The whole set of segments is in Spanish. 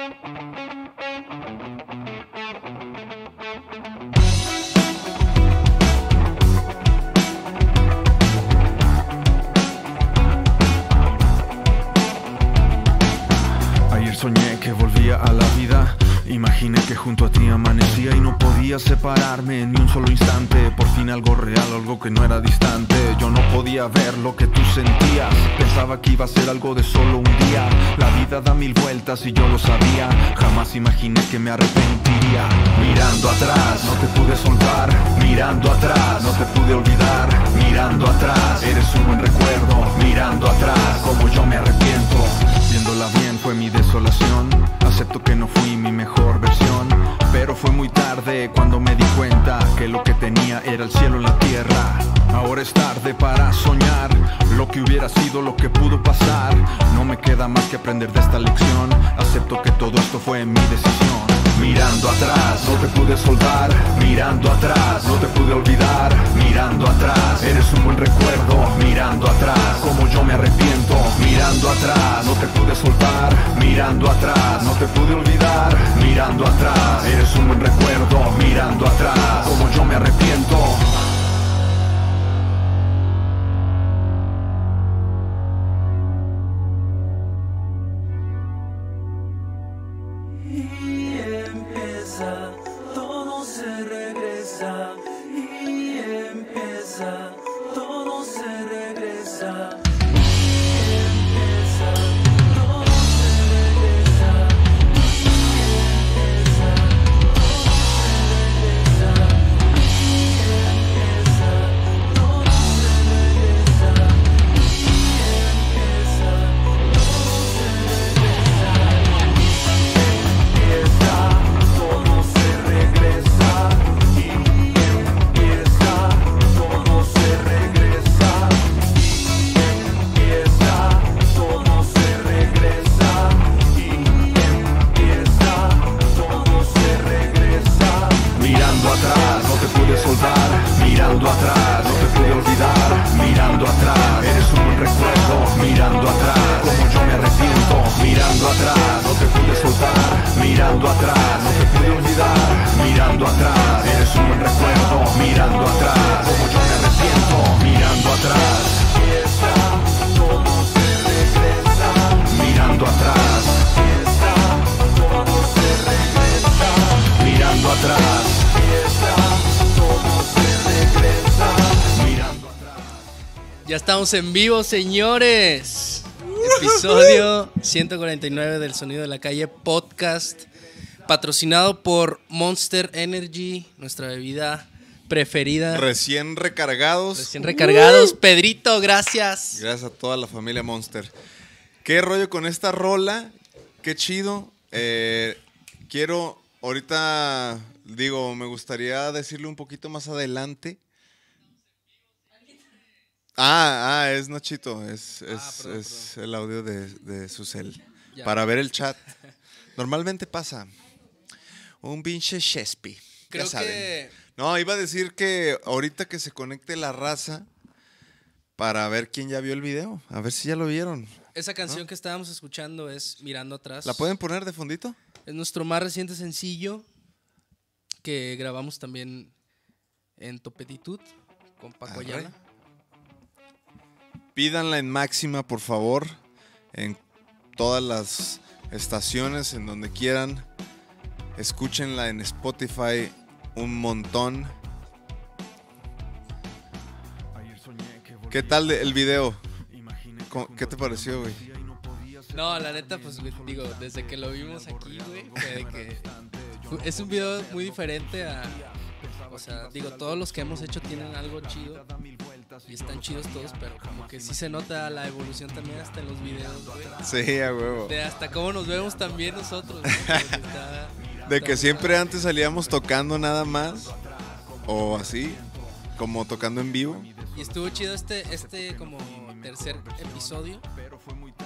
Ayer soñé que volvía a la vida. Imaginé que junto a ti amanecía y no podía separarme ni un solo instante. Fin algo real, algo que no era distante. Yo no podía ver lo que tú sentías. Pensaba que iba a ser algo de solo un día. La vida da mil vueltas y yo lo sabía. Jamás imaginé que me arrepentiría. Mirando atrás, no te pude soltar. Mirando atrás, no te pude olvidar. Mirando atrás, eres un buen recuerdo. Mirando atrás, como yo me arrepiento. Viéndola bien fue mi desolación. Acepto que no fui mi mejor versión. Pero fue muy tarde cuando me di cuenta que lo que tenía era el cielo en la tierra. Ahora es tarde para soñar lo que hubiera sido, lo que pudo pasar. No me queda más que aprender de esta lección. Acepto que todo esto fue mi decisión. Mirando atrás, no te pude soltar. Mirando atrás, no te pude olvidar. Mirando atrás, eres un buen recuerdo. Mirando atrás, como yo me arrepiento. Mirando atrás, no te pude soltar. Mirando atrás, no te pude olvidar. Mirando atrás, eres un buen recuerdo. Mirando atrás, como yo me arrepiento. Estamos en vivo, señores. Episodio 149 del Sonido de la Calle Podcast, patrocinado por Monster Energy, nuestra bebida preferida. Recién recargados. Recién recargados. Pedrito, gracias. Gracias a toda la familia Monster. ¿Qué rollo con esta rola? Qué chido. Eh, quiero, ahorita, digo, me gustaría decirle un poquito más adelante. Ah, ah, es Nachito, es, es, Ah, perdón, es el audio de, de su cel. Ya. Para ver el chat. Normalmente pasa un pinche Shespi. Creo ya saben. que No, iba a decir que ahorita que se conecte la raza para ver quién ya vio el video, a ver si ya lo vieron. esa canción que estábamos escuchando es Mirando Atrás. ¿La pueden poner de fondito? Es nuestro más reciente sencillo que grabamos también en Topetitud con Paco. Ayala. Pídanla en máxima, por favor, en todas las estaciones, en donde quieran. Escúchenla en Spotify un montón. ¿Qué tal el video? ¿Cómo- ¿Qué te pareció, güey? No, la neta, pues digo, desde que lo vimos aquí, güey, es un video muy diferente a. O sea, digo, todos los que hemos hecho tienen algo chido y están chidos todos, pero como que sí se nota la evolución también hasta en los videos, güey. Sí, a huevo. De hasta cómo nos vemos también nosotros. De que siempre antes salíamos tocando nada más, o así, como tocando en vivo. Y estuvo chido este, este como tercer episodio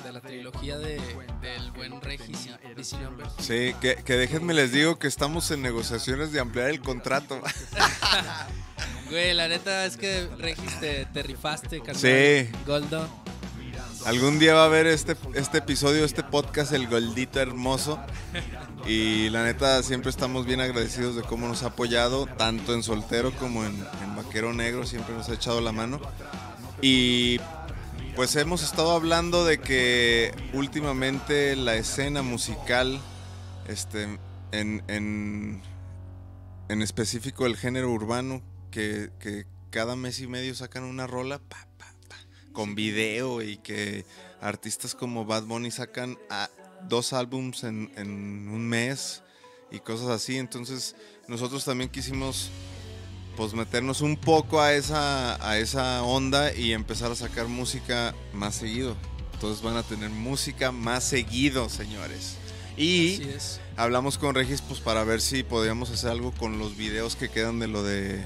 de la trilogía de, del buen Regis y. Sí, que, que déjenme les digo que estamos en negociaciones de ampliar el contrato. Güey, la neta es que Regis te, te rifaste, carnal. Sí. Goldo. Algún día va a ver este, este episodio, este podcast, El Goldito Hermoso. Y la neta, siempre estamos bien agradecidos de cómo nos ha apoyado, tanto en Soltero como en, en Vaquero Negro, siempre nos ha echado la mano. Y pues hemos estado hablando de que últimamente la escena musical, este, en, en, en específico el género urbano, que, que cada mes y medio sacan una rola pa, pa, pa, con video y que artistas como Bad Bunny sacan a- dos álbums en, en un mes y cosas así. Entonces nosotros también quisimos pues meternos un poco a esa, a esa onda y empezar a sacar música más seguido. Entonces van a tener música más seguido, señores. Y hablamos con Regis pues para ver si podíamos hacer algo con los videos que quedan de lo de,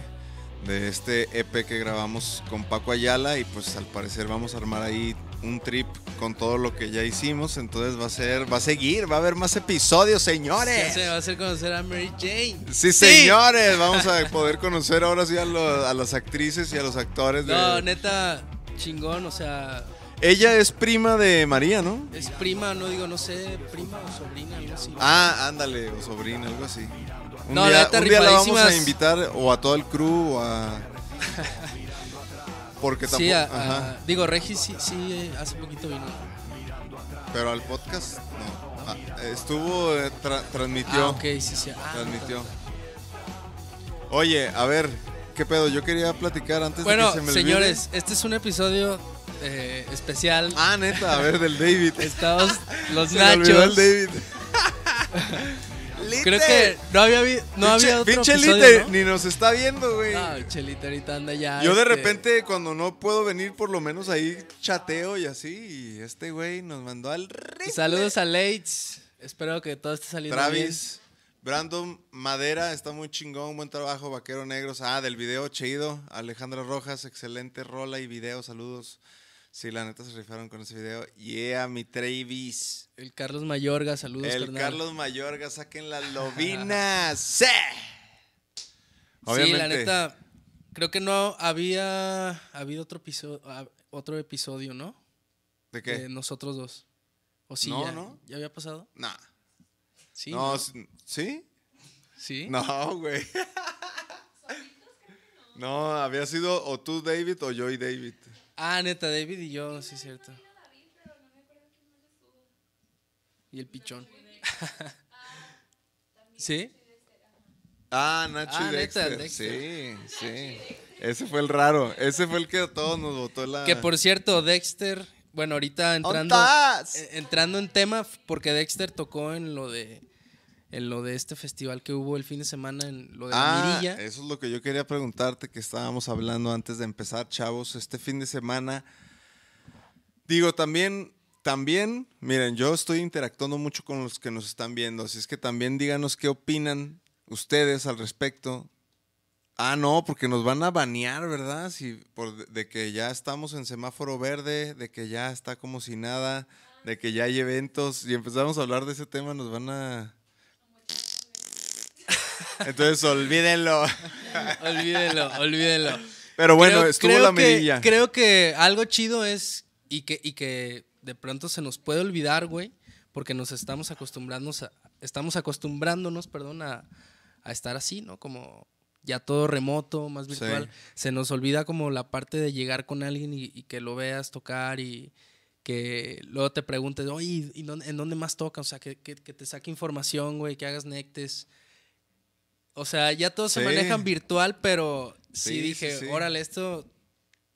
de este EP que grabamos con Paco Ayala y pues al parecer vamos a armar ahí un trip con todo lo que ya hicimos, entonces va a ser va a seguir, va a haber más episodios, señores. Ya se va a hacer conocer a Mary Jane. Sí, señores, vamos a poder conocer ahora sí a, lo- a las actrices y a los actores de No, neta, chingón, o sea, Ella es prima de María, ¿no? es prima, no digo, no sé, prima o sobrina, algo así. Ah, ándale, o sobrina, algo así. Un No, día, la neta, un día la vamos a invitar o a todo el crew o a. Porque tampoco. sí, a- ajá. a- digo, Regis sí, sí, hace poquito vino. Pero al podcast, no. Ah, estuvo, eh, tra- transmitió. Ah, ok, sí, sí. Ah, Transmitió. Oye, a ver, ¿qué pedo? Yo quería platicar antes Bueno, de que se me olvide. señores, este es un episodio eh, especial. Ah, neta, a ver, del David. Estamos los Se me olvidó el nachos. Creo que no había, vi- no Pinche- había otro pinche episodio, Lite, ¿no? ni nos está viendo, güey. No, Chelita ahorita anda ya. Yo de este, repente cuando no puedo venir, por lo menos ahí chateo y así. Y este güey nos mandó al rifle. Saludos a Leitz. Espero que todo esté saliendo Travis, Brandon Madera, está muy chingón, buen trabajo, Vaquero Negros. Ah, del video chido. Alejandra Rojas, excelente rola y video, saludos. Sí, la neta se rifaron con ese video. Yeah, mi Travis. El Carlos Mayorga, saludos, El carnal. Carlos Mayorga, saquen las lobinas. ¡Sí! Sí, la neta, creo que no había habido otro episodio, otro episodio, ¿no? ¿De qué? De nosotros dos. ¿O sí? No, ya, no. ¿Ya había pasado? Nah. Sí. no, ¿no? ¿sí? ¿Sí? No, güey. No, había sido o tú, David, o yo y David. Ah, neta, David y yo, sí, es cierto. Y el pichón. ¿Sí? Ah, Nacho Ah, y neta, Dexter. Dexter. Sí, sí. Ese fue el raro. Ese fue el que a todos nos votó la. Que por cierto, Dexter, bueno, ahorita entrando, eh, entrando en tema, porque Dexter tocó en lo de en lo de este festival que hubo el fin de semana en lo de la Ah, Mirilla. eso es lo que yo quería preguntarte, que estábamos hablando antes de empezar, chavos. Este fin de semana. Digo, también, también, miren, yo estoy interactuando mucho con los que nos están viendo, así es que también díganos qué opinan ustedes al respecto. Ah, no, porque nos van a banear, ¿verdad? Si, por, de que ya estamos en semáforo verde, de que ya está como si nada, de que ya hay eventos y empezamos a hablar de ese tema, nos van a... Entonces, olvídenlo. olvídenlo, olvídenlo. Pero bueno, Creo- estuvo creo la que- medilla. creo que algo chido es y que, y que de pronto se nos puede olvidar, güey, porque nos estamos acostumbrando a, estamos acostumbrándonos, perdón, a, a estar así, ¿no? Como ya todo remoto, más Sí. virtual. Se nos olvida como la parte de llegar con alguien y, y que lo veas tocar y que luego te preguntes, oye, ¿y dónde- ¿en dónde más toca? O sea, que, que- que te saque información, güey, que hagas nectes. O sea, ya todos se manejan virtual, pero sí, Sí, dije, sí, órale, esto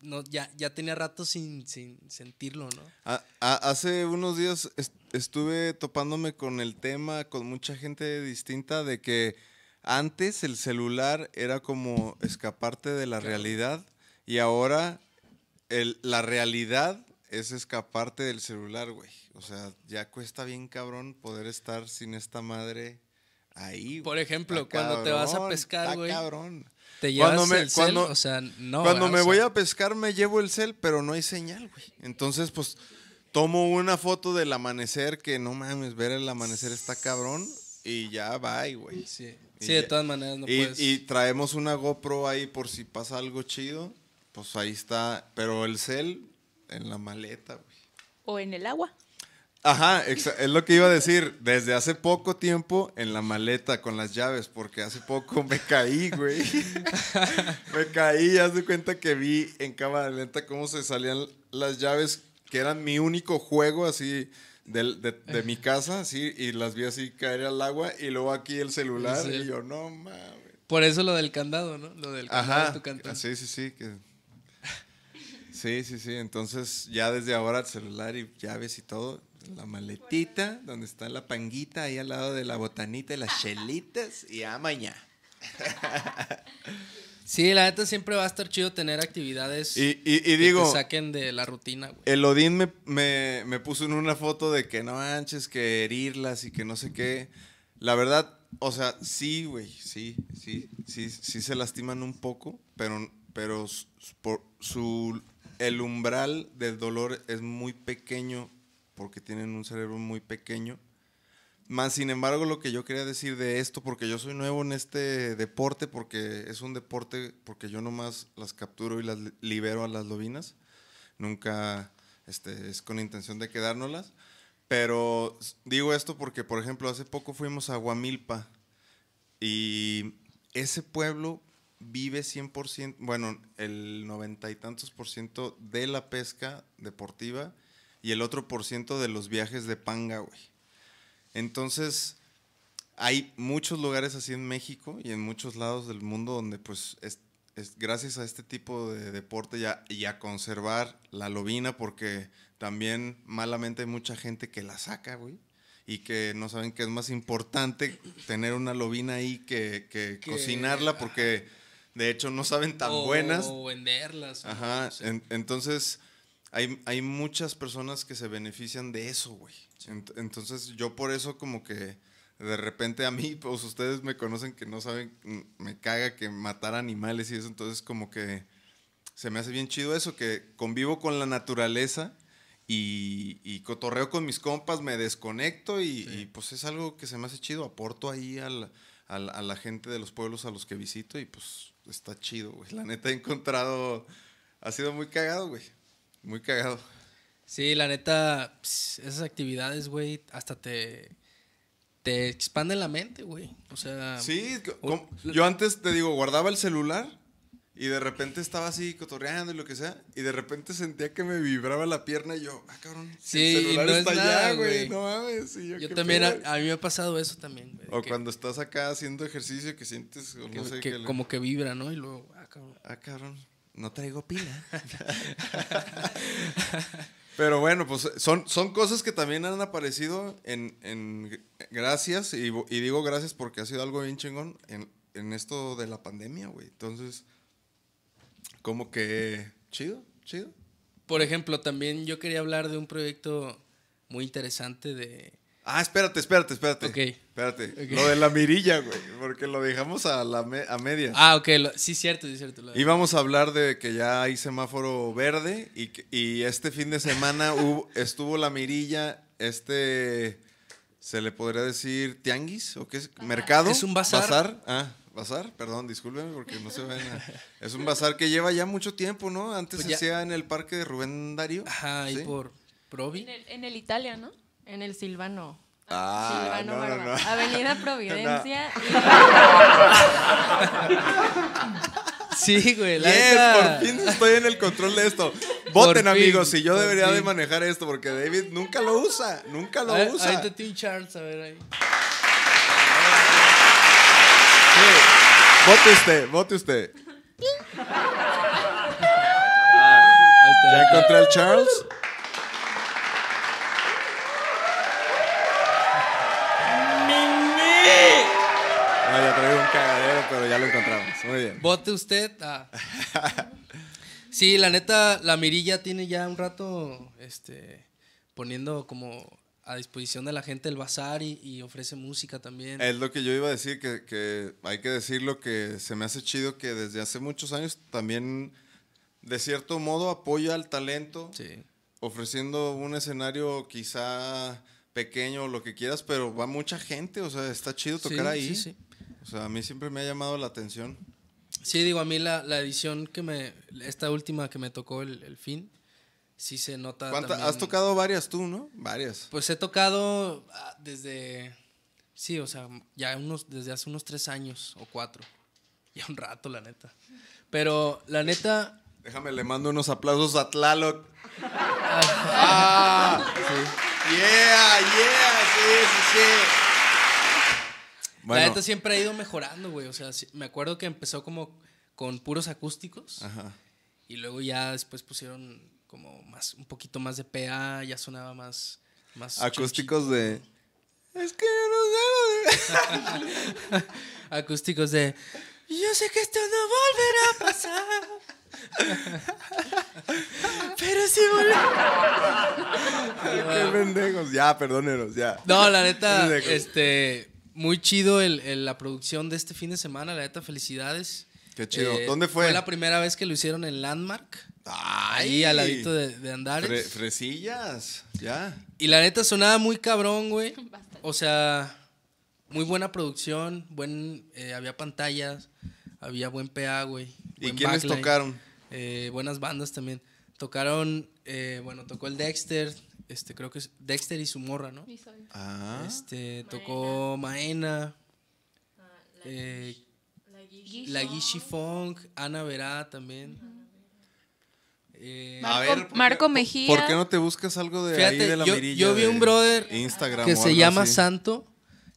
no, ya, ya tenía rato sin, sin sentirlo, ¿no? A- a- hace unos días est- estuve topándome con el tema con mucha gente distinta de que antes el celular era como escaparte de la realidad y ahora el- la realidad es escaparte del celular, güey. O sea, ya cuesta bien cabrón poder estar sin esta madre ahí. güey. Por ejemplo, cuando te vas a pescar, está güey, cabrón. Te llevas Cuando me- el cel, cuando- o sea, no. Cuando ¿verdad? me O voy a pescar me llevo el cel, pero no hay señal, güey. Entonces, pues, tomo una foto del amanecer, que no mames, ver el amanecer está cabrón, y ya va, güey. Sí, Y sí de todas maneras no y, puedes. y traemos una GoPro ahí por si pasa algo chido, pues ahí está. Pero el cel en la maleta, güey. O en el agua. Ajá, es lo que iba a decir. Desde hace poco tiempo en la maleta con las llaves, porque hace poco me caí, güey. me caí, haz de cuenta que vi en cámara lenta cómo se salían las llaves, que eran mi único juego así del- de, de mi casa, así, y las vi así caer al agua, y luego aquí el celular, Sí. y yo, no mames. Por eso lo del candado, ¿no? Lo del candado Ajá, de tu cantón. sí, sí, sí. que- Sí, sí, sí. Entonces, ya desde ahora el celular y llaves y todo, la maletita, donde está la panguita, ahí al lado de la botanita y las chelitas, y a mañana. Sí, la neta siempre va a estar chido tener actividades Y, y- y que digo, te saquen de la rutina, güey. el Odín me, me, me puso en una foto de que no manches, que herirlas y que no sé qué. La verdad, o sea, sí, güey, sí, sí, sí, sí se lastiman un poco, pero, pero por su, el umbral del dolor es muy pequeño porque tienen un cerebro muy pequeño. Más sin embargo, lo que yo quería decir de esto, porque yo soy nuevo en este deporte, porque es un deporte, porque yo nomás las capturo y las li- libero a las lobinas. Nunca este, es con intención de quedárnoslas. Pero digo esto porque, por ejemplo, hace poco fuimos a Guamilpa y ese pueblo vive 100%, bueno, el noventa y tantos por ciento de la pesca deportiva y el otro por ciento de los viajes de panga, güey. Entonces, hay muchos lugares así en México y en muchos lados del mundo donde pues es, es gracias a este tipo de deporte y a, y a conservar la lobina porque también malamente hay mucha gente que la saca, güey. Y que no saben que es más importante tener una lobina ahí que, que cocinarla porque de hecho no saben tan o, buenas. O venderlas. Ajá, no sé. en- entonces hay, hay muchas personas que se benefician de eso, güey. Ent- entonces yo por eso como que de repente a mí, pues ustedes me conocen que no saben, mm, me caga que matar animales y eso, entonces como que se me hace bien chido eso, que convivo con la naturaleza y, y cotorreo con mis compas, me desconecto y, y, pues es algo que se me hace chido, aporto ahí al- al- a la gente de los pueblos a los que visito y pues está chido, güey. La neta he encontrado, ha sido muy cagado, güey. Muy cagado. Sí, la neta, esas actividades, güey, hasta te, te expanden la mente, güey. O sea, Sí, como- yo antes te digo, guardaba el celular y de repente estaba así cotorreando y lo que sea, y de repente sentía que me vibraba la pierna y yo, ah, cabrón, Sí, el celular no es está nada, allá, güey, no mames. y yo, yo ¿qué también, a, a mí me ha pasado eso también, güey. O que- cuando estás acá haciendo ejercicio que sientes, o que- no sé, que que le- como que vibra, ¿no? Y luego, ah, cabrón. Ah, cabrón, no traigo pila. Pero bueno, pues son, son cosas que también han aparecido en, en gracias, y, y digo gracias porque ha sido algo bien chingón en, en esto de la pandemia, güey. Entonces, como que chido, chido. Por ejemplo, también yo quería hablar de un proyecto muy interesante de... Ah, espérate, espérate, espérate. Ok. Espérate. Lo de la mirilla, güey, porque lo dejamos a, la me- a medias. Ah, ok, lo- sí, cierto, sí, cierto. lo Íbamos a hablar de que ya hay semáforo verde y, que- y este fin de semana hubo- estuvo la mirilla, este, se le podría decir tianguis o qué es, mercado. Es un bazar. Ah, bazar, perdón, discúlpeme porque no se ven. Es un bazar que lleva ya mucho tiempo, ¿no? Antes Pues se ya- hacía en el parque de Rubén Darío. Ajá, ahí ¿sí? por Provi. En el, en el Italia, ¿no? En el Silvano. Ah, Silvano no, no, Barba. no. Avenida Providencia. Sí, güey, la Yes, neta- por fin estoy en el control de esto. Voten, fin, amigos, si yo debería de fin. manejar esto, porque David nunca lo usa, nunca lo A ver, usa. Ahorita tiene un Charles, a ver ahí. Sí. Vote usted, vote usted. Ahí está. Ya encontré al Charles. No, ya traigo un cagadero, pero ya lo encontramos. Muy bien. Vote usted. ah. Sí, la neta, la mirilla tiene ya un rato este, poniendo como a disposición de la gente el bazar y, y ofrece música también. Es lo que yo iba a decir, que, que hay que decirlo que se me hace chido que desde hace muchos años también, de cierto modo, apoya al talento. Sí. ofreciendo un escenario quizá pequeño o lo que quieras, pero va mucha gente, o sea, está chido Sí, tocar ahí. sí, sí. O sea, a mí siempre me ha llamado la atención. Sí, digo, a mí la, la edición que me, esta última que me tocó el, el fin, sí se nota. ¿Cuánta- también- Has tocado varias tú, ¿no? Varias. Pues he tocado ah, desde. Sí, o sea, ya unos, desde hace unos tres años o cuatro. Ya un rato, la neta. Pero la neta, Déjame, le mando unos aplausos a Tlaloc. Ah, Yeah, yeah, sí, sí, sí. La neta siempre ha ido mejorando, güey. O sea, me acuerdo que empezó como con puros acústicos. ajá. Y luego ya después pusieron como más, un poquito más de PA, ya sonaba más. más Acústicos de. Es que yo no sé. Acústicos de. Yo sé que esto no volverá a pasar. Pero sí volverá. Qué pendejos. Ya, perdónenos, ya. No, la neta, este. Muy chido el, el- la producción de este fin de semana, la neta, felicidades. Qué chido. Eh, ¿Dónde fue? Fue la primera vez que lo hicieron en Landmark, Ay, ahí al ladito de, de Andares. Fre- fresillas, ya. Y la neta sonaba muy cabrón, güey. O sea, muy buena producción, buen, eh, había pantallas, había buen PA, güey. ¿Y quiénes backline, tocaron? eh, buenas bandas también. Tocaron, eh, bueno, tocó el Dexter, este, creo que es Dexter y su morra, ¿no? Ah, Este, tocó Maena, eh, la Gishi Funk, Ana Verá también. Eh, a Marco- ver, ¿por qué- Marco Mejía. ¿Por qué no te buscas algo de ahí de la yo- mirilla? yo vi un brother Instagram que se llama así? Santo,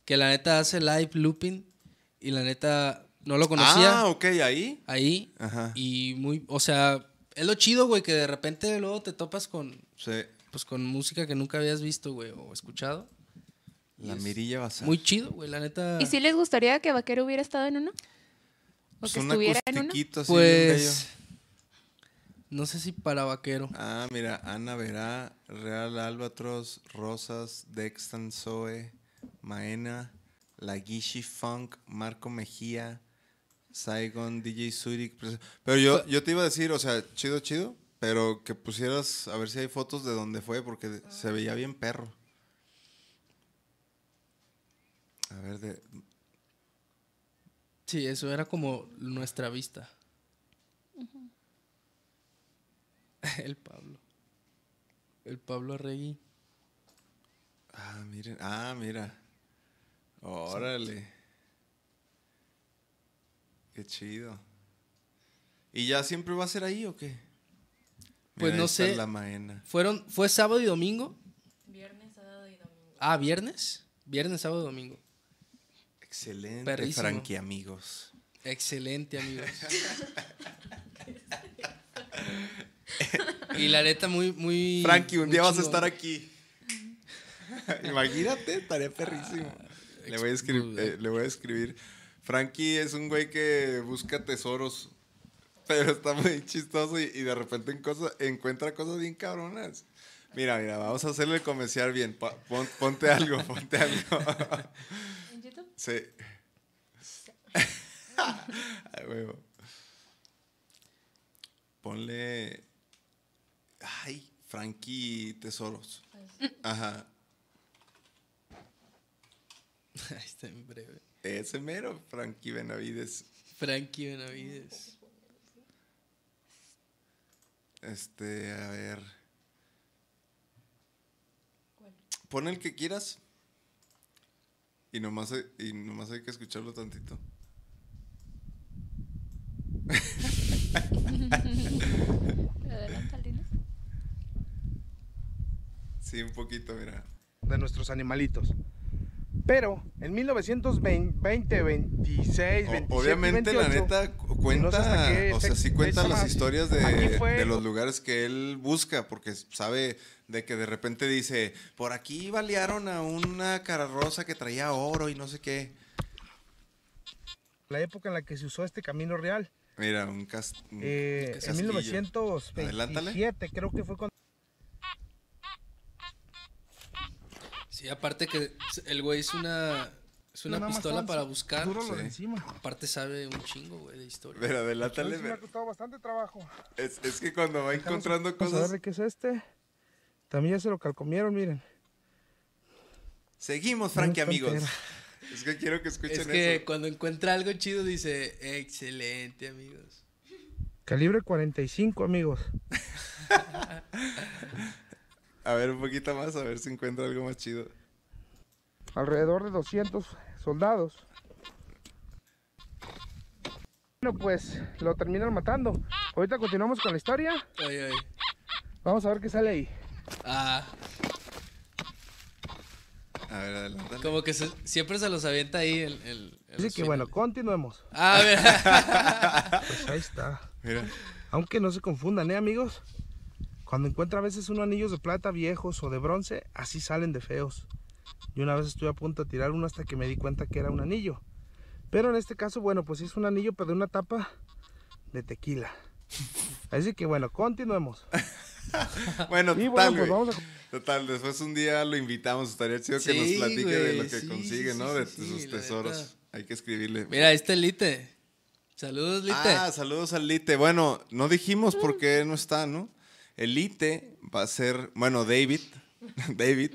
que la neta hace live looping y la neta no lo conocía Ah, ok, ahí. ahí Ajá. y muy, o sea, es lo chido, güey, que de repente luego te topas con, Sí. Pues con música que nunca habías visto, güey, o escuchado. La mirilla va a ser. Muy chido, güey, la neta. ¿Y si les gustaría que Vaquero hubiera estado en uno? ¿O Pues que un estuviera en uno? así pues, no sé si para vaquero. Ah, mira, Ana Verá, Real Albatros, Rosas, Dextan Zoe, Maena, La Gishi Funk, Marco Mejía, Saigon, DJ Zurich. pues, Pero yo, yo te iba a decir, o sea, chido, chido, pero que pusieras a ver si hay fotos de dónde fue, porque se veía bien perro. A ver, de, Sí, eso era como nuestra vista. El Pablo. El Pablo Arregui. Ah, miren. Ah, mira. Órale. Qué chido. ¿Y ya siempre va a ser ahí o qué? Pues Mira, no sé. La maena. Fueron, ¿Fue sábado y domingo? Viernes, sábado y domingo. Ah, viernes. Viernes, sábado y domingo. Excelente, Perrísimo. Frankie, amigos. Excelente, amigos. y la neta, muy, muy. Frankie, un muy día vas a estar aquí. Imagínate, estaría perrísimo. le, voy a escribir, eh, le voy a escribir. Frankie es un güey que busca tesoros, pero está muy chistoso y, y de repente en cosa- encuentra cosas bien cabronas. Mira, mira, vamos a hacerle comercial bien. Pa- pon- ponte algo, ponte algo. ¿En YouTube? Sí. Ay, huevo. Ponle. Ay, Frankie Tesoros. Ajá. Ahí está en breve. Ese mero, Frankie Benavides. Frankie Benavides. Este, a ver. Pon el que quieras. Y nomás, hay- y nomás hay que escucharlo tantito. Sí, un poquito, mira. de nuestros animalitos. Pero en 1920, 26, O- 27, obviamente, la 28, neta, cu- no sé cuenta, o sea, sí cuenta las historias de, fue- de los lugares que él busca, porque sabe de que de repente dice, por aquí balearon a una carroza que traía oro y no sé qué. la época en la que se usó este camino real. Mira, un, cas- un Eh, en casquillo. 1927 creo que fue cuando Sí, aparte que el güey es una. Es una pistola para buscar. duro lo de Sí. encima. Aparte sabe un chingo, güey, de historia. Mira, adelántale. Entonces, me ha costado bastante trabajo. Es, es que cuando va encontrando Vamos a ver cosas... qué es este. También ya se lo calcomieron, miren. Seguimos, Frankie, amigos. Es que quiero que escuchen Es que eso. cuando encuentra algo chido dice, excelente, amigos. Calibre 45, amigos. A ver, un poquito más, a ver si encuentro algo más chido. Alrededor de 200 soldados. Bueno, pues lo terminan matando. Ahorita continuamos con la historia. Ay, ay. Vamos a ver qué sale ahí. Ah, A ver, adelante. como que se- siempre se los avienta ahí el. el- el Así que bueno, continuemos. Ah, a ver. Pues ahí está. Mira. Aunque no se confundan, ¿eh, amigos? Cuando encuentra a veces unos anillos de plata viejos o de bronce, así salen de feos. Y una vez estuve a punto de tirar uno hasta que me di cuenta que era un anillo. Pero en este caso, bueno, pues sí es un anillo, pero de una tapa de tequila. Así que bueno, continuemos. Bueno, Y total, bueno, pues vamos a... Total, después un día lo invitamos. Estaría chido que nos platique de lo que sí, consigue, sí, ¿no? sí, de sí, sus tesoros. Hay que escribirle. Mira, ahí está el Lite. Saludos, Lite. Ah, saludos al Lite. Bueno, no dijimos por qué no está, ¿no? El Lite va a ser, bueno, David, David,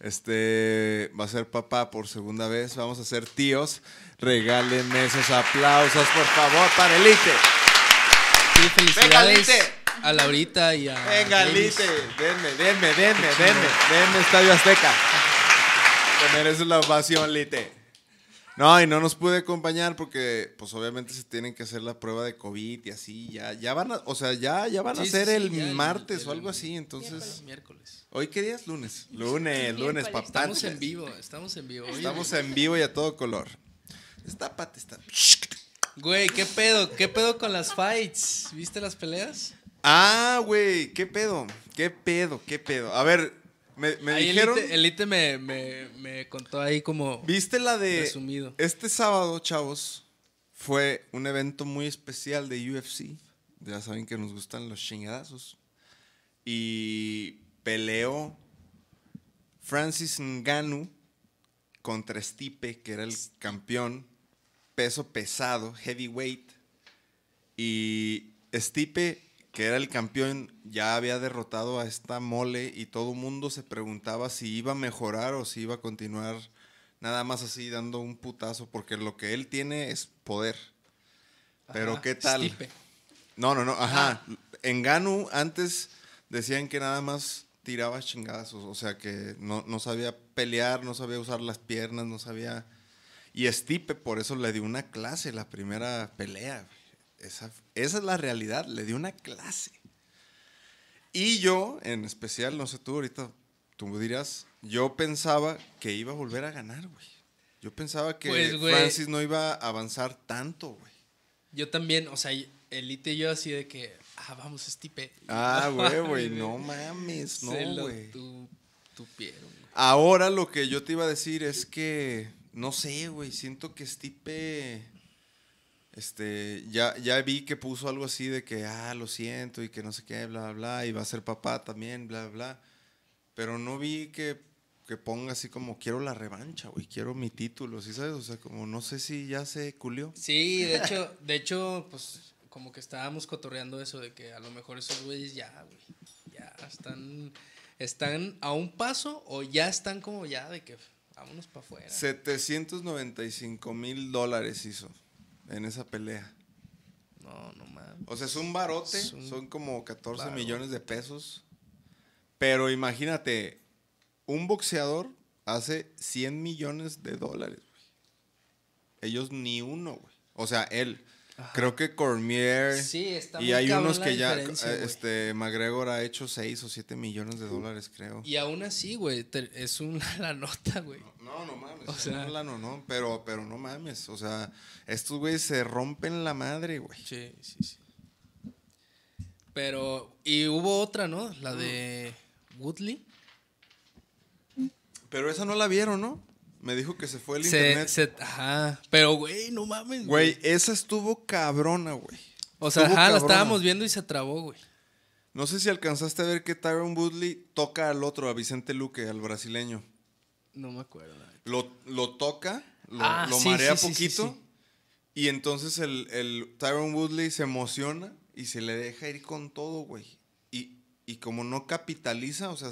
este, va a ser papá por segunda vez. Vamos a ser tíos. Regalen esos aplausos, por favor, para el Lite. Sí, felicidades Lite. a Laurita y a. Venga, Denis. Lite, denme, denme, denme, denme, denme Estadio Azteca. Te mereces la ovación, Lite. No, y no nos pude acompañar porque, pues, obviamente se tienen que hacer la prueba de COVID y así. Ya, ya van a, o sea, ya, ya van a Sí, hacer sí, el ya martes el- o algo así. Entonces, Miércoles. ¿hoy qué día es? Lunes. Lunes, lunes, Miércoles. papá. Estamos en vivo, estamos en vivo. Oye, Estamos en vivo y a todo color. Está pate, está. Güey, ¿qué pedo? ¿Qué pedo con las fights? ¿Viste las peleas? Ah, güey, ¿qué pedo? ¿Qué pedo? ¿Qué pedo? A ver, me, me Ahí dijeron. Elite, Elite me, me, me contó ahí como ¿Viste la de resumido. este sábado, chavos? Fue un evento muy especial de UFC. Ya saben que nos gustan los chingadazos. Y peleó Francis Ngannou contra Stipe, que era el campeón peso pesado, heavyweight. Y Stipe, que era el campeón, ya había derrotado a esta mole y todo el mundo se preguntaba si iba a mejorar o si iba a continuar nada más así dando un putazo, porque lo que él tiene es poder. Pero ¿qué tal? Stipe. No, no, no, ajá. En Ganu antes decían que nada más tiraba chingazos, o sea que no, no sabía pelear, no sabía usar las piernas, no sabía... Y Stipe por eso le dio una clase la primera pelea. Esa, esa es la realidad, le dio una clase. Y yo, en especial, no sé tú ahorita, tú dirás, yo pensaba que iba a volver a ganar, güey. Yo pensaba que Pues. Francis no iba a avanzar tanto, güey. Yo también, o sea, Elite y yo así de que, ah, vamos, Stipe. Ah, güey, güey, no mames, no, güey. tu- tupieron. Ahora lo que yo te iba a decir es que, no sé, güey, siento que Stipe, este, ya, ya vi que puso algo así de que, ah, lo siento y que no sé qué, bla, bla, bla, y va a ser papá también, bla, bla, bla. Pero no vi que, que ponga así como, quiero la revancha, güey, quiero mi título, ¿sí sabes? O sea, como, no sé si ya se culió. Sí, de hecho, de hecho, pues como que estábamos cotorreando eso de que a lo mejor esos güeyes ya, güey, ya están, están a un paso o ya están como ya de que vámonos para afuera. 795 mil dólares hizo en esa pelea. No, no mames. O sea, es un barote, Es un son como 14 barote. millones de pesos. Pero imagínate, un boxeador hace 100 millones de dólares, güey. Ellos ni uno, güey. O sea, él. Creo que Cormier. Sí, está Y hay unos que ya. eh. Este, McGregor ha hecho 6 o 7 millones de dólares, creo. Y aún así, güey, es una la nota, güey. No, no mames. O sea- sea, no, no, pero, pero no mames. O sea, estos güeyes se rompen la madre, güey. Sí, sí, sí. Pero, y hubo otra, ¿no? La de Woodley. Pero esa no la vieron, ¿no? Me dijo que se fue el Se, internet. se- ajá. Pero, güey, no mames, Güey, esa estuvo cabrona, güey. O sea, Estuvo ajá, la estábamos viendo y se trabó, güey. No sé si alcanzaste a ver que Tyron Woodley toca al otro, a Vicente Luque, al brasileño. No me acuerdo. Lo, lo toca, lo, Ah, lo sí, marea sí, poquito. sí. Y entonces el, el Tyron Woodley se emociona y se le deja ir con todo, güey. Y, y como no capitaliza, o sea,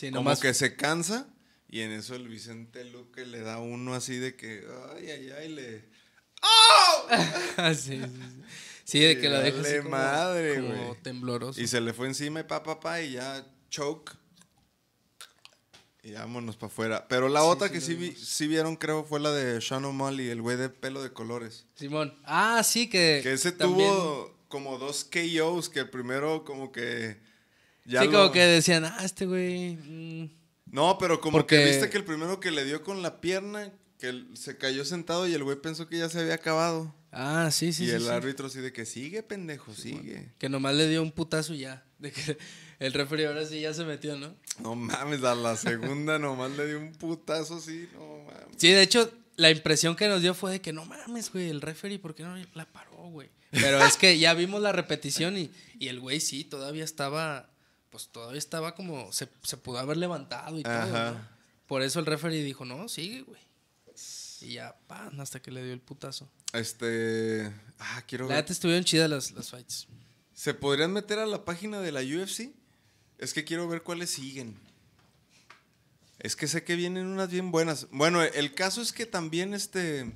como nomás. que se cansa. Y en eso el Vicente Luque le da uno así de que, ay, ay, ay, le... Ah, sí, sí, sí. Sí, de que la deja así como, madre, como tembloroso. Y se le fue encima y pa, pa, pa, y ya choke. Y vámonos para afuera. Pero la otra que sí, vi- sí vieron, creo, fue la de Sean O'Malley, el güey de pelo de colores. Simón. Ah, sí, que. Que ese también- tuvo como dos KOs, que el primero como que... ya sí, lo- como que decían, ah, este güey. mm, No, pero como Porque- que viste que el primero que le dio con la pierna, que se cayó sentado y el güey pensó que ya se había acabado. Ah, sí, sí, y sí. el sí. árbitro así de que sigue, pendejo, sigue. Que nomás le dio un putazo y ya. De que el referee ahora sí ya se metió, ¿no? No mames, a la segunda nomás le dio un putazo así, no mames. Sí, de hecho, la impresión que nos dio fue de que no mames, güey, el referee, ¿por qué no la paró, güey? Pero es que ya vimos la repetición y, y el güey sí, todavía estaba, pues todavía estaba como, se, se pudo haber levantado y todo. ¿no? Por eso el referee dijo, no, sigue, güey. Y ya, pan, hasta que le dio el putazo. Este. Ah, quiero La ver. neta estuvieron chidas las, las fights. ¿Se podrían meter a la página de la UFC? Es que quiero ver cuáles siguen. Es que sé que vienen unas bien buenas. Bueno, el caso es que también este.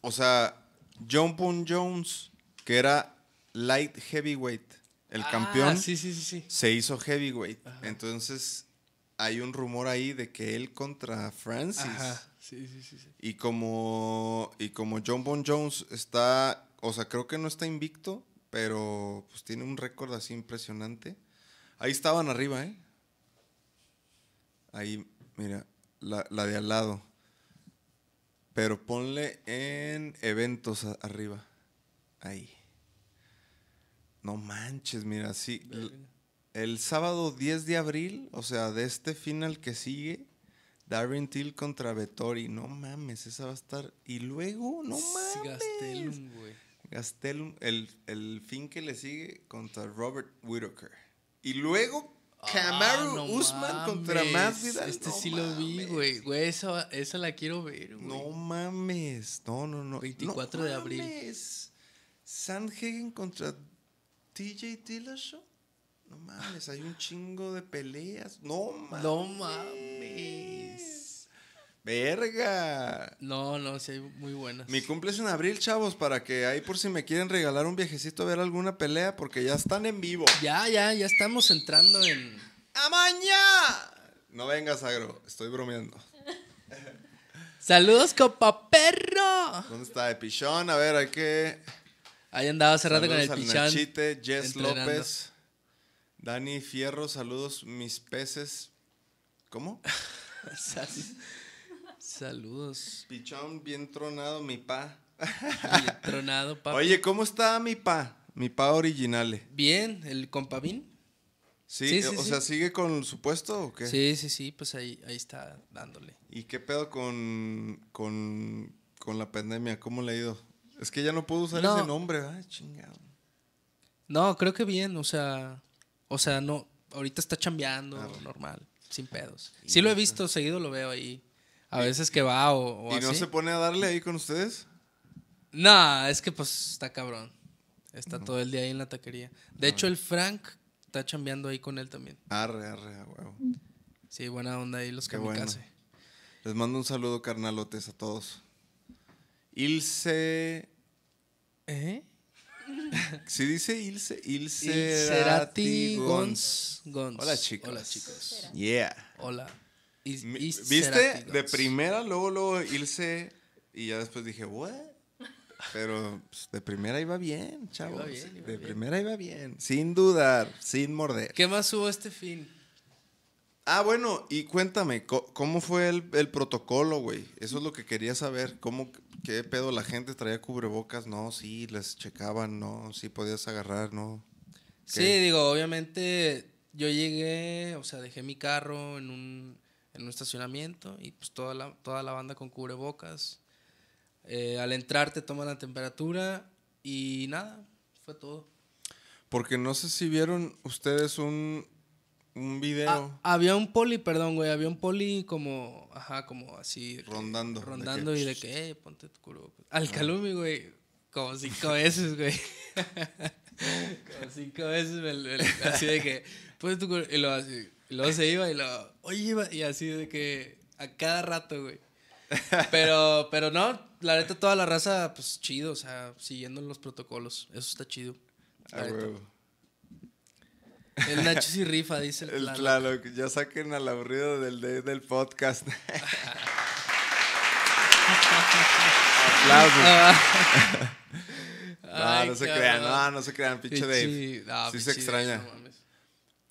O sea, John Boone Jones, que era light heavyweight, el Ah, campeón, Sí, sí, sí, sí. se hizo heavyweight. Entonces, hay un rumor ahí de que él contra Francis. Ajá. Y como, y como John Bon Jones está, o sea, creo que no está invicto, pero pues tiene un récord así impresionante. Ahí estaban arriba, ¿eh? Ahí, mira, la, la de al lado. Pero ponle en eventos a- arriba. Ahí. No manches, mira, sí. El sábado 10 de abril, o sea, de este final que sigue, Darren Till contra Vettori. No mames, esa va a estar. Y luego, no mames. Gastelum, güey. Gastelum, el, el fin que le sigue contra Robert Whittaker. Y luego, Kamaru Ah, no Usman contra mames. Masvidal. Este No sí lo vi, güey. Güey, esa, esa la quiero ver, güey. No mames. No, no, no. 24 No de abril. mames. Sandhagen contra TJ Dillashaw. No mames, hay un chingo de peleas. No mames. No mames. Verga. No, no, sí hay muy buenas. Mi cumple es en abril, chavos, para que ahí por si me quieren regalar un viajecito a ver alguna pelea, porque ya están en vivo. Ya, ya, ya estamos entrando en. ¡Amaña! No vengas, agro, estoy bromeando. ¡Saludos, copa perro! ¿Dónde está Epichón? A ver, hay que. Ahí andaba hace rato con el pichán. Nachite, Jess entrenando. López, Dani Fierro, saludos, mis peces. ¿Cómo? Sal- Saludos. Pichón, bien tronado, mi pa. Bien Tronado, papi. Oye, ¿cómo está mi pa? Mi pa originale. Bien, el compavín. ¿Sí? Sí, sí, o sí. sea, ¿sigue con su puesto o qué? Sí, sí, sí, pues ahí, ahí está dándole. ¿Y qué pedo con, con, con la pandemia? ¿Cómo le ha ido? Es que ya no puedo usar No. ese nombre, ¿verdad? Chingado. No, creo que bien, o sea, o sea, no, ahorita está chambeando, Ah, normal, sin pedos. Sí lo he visto, seguido lo veo ahí. A veces que va o, o ¿Y no se pone a darle ahí con ustedes? No, es que pues está cabrón. Está todo el día ahí en la taquería. De hecho, el Frank está chambeando ahí con él también. Arre, arre, huevo. Sí, buena onda ahí los kamikaze. bueno. Les mando un saludo, carnalotes, a todos. Ilse. ¿Eh? ¿Sí dice Ilse? Ilse. Cerati Gons. Gons. Hola, chicos. Hola, chicos. Yeah. Hola. Mi- ¿Viste? De primera, luego, luego Ilse. Y ya después dije, ¿what? Pero pues, de primera iba bien, chavos. bien, iba de bien. primera iba bien. Sin dudar, sin morder. ¿Qué más hubo este fin? Ah, bueno, y cuéntame, ¿cómo fue el, el protocolo, güey? Eso es lo que quería saber. ¿Cómo, qué pedo la gente traía cubrebocas? No, sí, les checaban, no, sí podías agarrar, no. Sí, digo, obviamente yo llegué, o sea, dejé mi carro en un, en un estacionamiento y pues toda la, toda la banda con cubrebocas. Eh, al entrar te toman la temperatura y nada, fue todo. Porque no sé si vieron ustedes un, un video. Ah, había un poli, perdón, güey, había un poli como, ajá, como así. que- Rondando, de Rondando y de que, eh, ponte tu cubrebocas. Al calumi, güey, como cinco veces, güey. como cinco veces, me- me- así de que, ponte tu cubrebocas. Y luego, así, y luego se iba y luego, oye, iba, y así de que, a cada rato, güey. Pero, pero no, la neta, toda la raza, pues chido, o sea, siguiendo los protocolos. Eso está chido. Ah. El Nacho sí rifa, dice el, El Tlaloc. Ya saquen al aburrido del, de- del podcast. Aplausos. Ah. No, Ay, no se crean, no, no se crean, pinche Dave. No, Sí se extraña. Dave, no.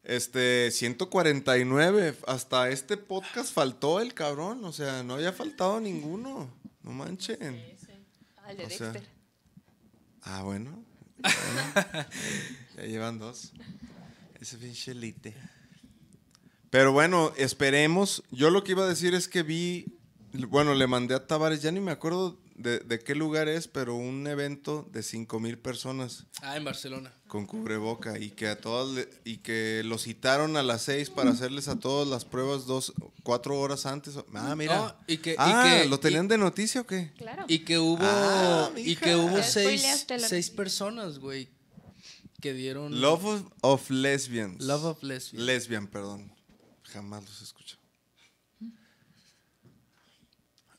Este, 149. Hasta este podcast faltó el cabrón. O sea, no había faltado ninguno. No manchen. Ah, el de O sea, Dexter. Ah, bueno. Bueno, ya llevan dos. Ese pinche elite. Pero bueno, esperemos. Yo lo que iba a decir es que vi. Bueno, le mandé a Tavares, ya ni me acuerdo de, de qué lugar es, pero un evento de 5 mil personas Ah, en Barcelona. con cubreboca y que a todas le- y que los citaron a las 6 para hacerles a todos las pruebas dos cuatro horas antes. Ah, mira. No, y que- y ah, que- ¿lo tenían de noticia o qué? Claro. Y que hubo, Ah, y que hubo seis, seis personas, güey, que dieron Love of, of Lesbians. Love of Lesbian. Lesbian, perdón. Jamás los escucho.